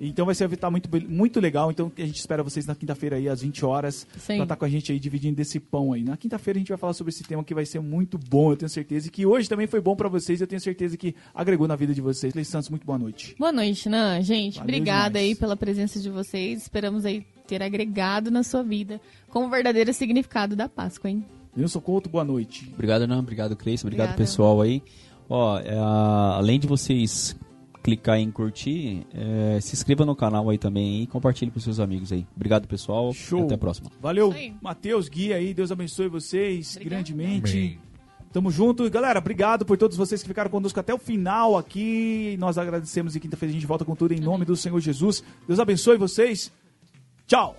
Então vai ser tá muito, be- muito legal. Então a gente espera vocês na quinta-feira aí, às 20 horas, Sim. pra estar com a gente aí dividindo desse pão aí. Na quinta-feira a gente vai falar sobre esse tema que vai ser muito bom, eu tenho certeza. E que hoje também foi bom pra vocês, eu tenho certeza que agregou na vida de vocês. Leis Santos, muito boa noite. Boa noite, Nan. Gente, Valeu obrigada demais. aí pela presença de vocês. Esperamos aí ter agregado na sua vida com o verdadeiro significado da Páscoa, hein? Nilson Couto, boa noite. Obrigado, não. Obrigado, Cleice. Obrigado, Obrigada. pessoal aí. Ó, é, além de vocês clicar em curtir, é, se inscreva no canal aí também e compartilhe com seus amigos aí. Obrigado, pessoal. Show. Até a próxima. Valeu. Matheus, Gui aí, Deus abençoe vocês Obrigada. grandemente. Tamo junto. E, Galera, obrigado por todos vocês que ficaram conosco até o final aqui. Nós agradecemos e quinta-feira a gente volta com tudo em nome do Senhor Jesus. Deus abençoe vocês. Tchau.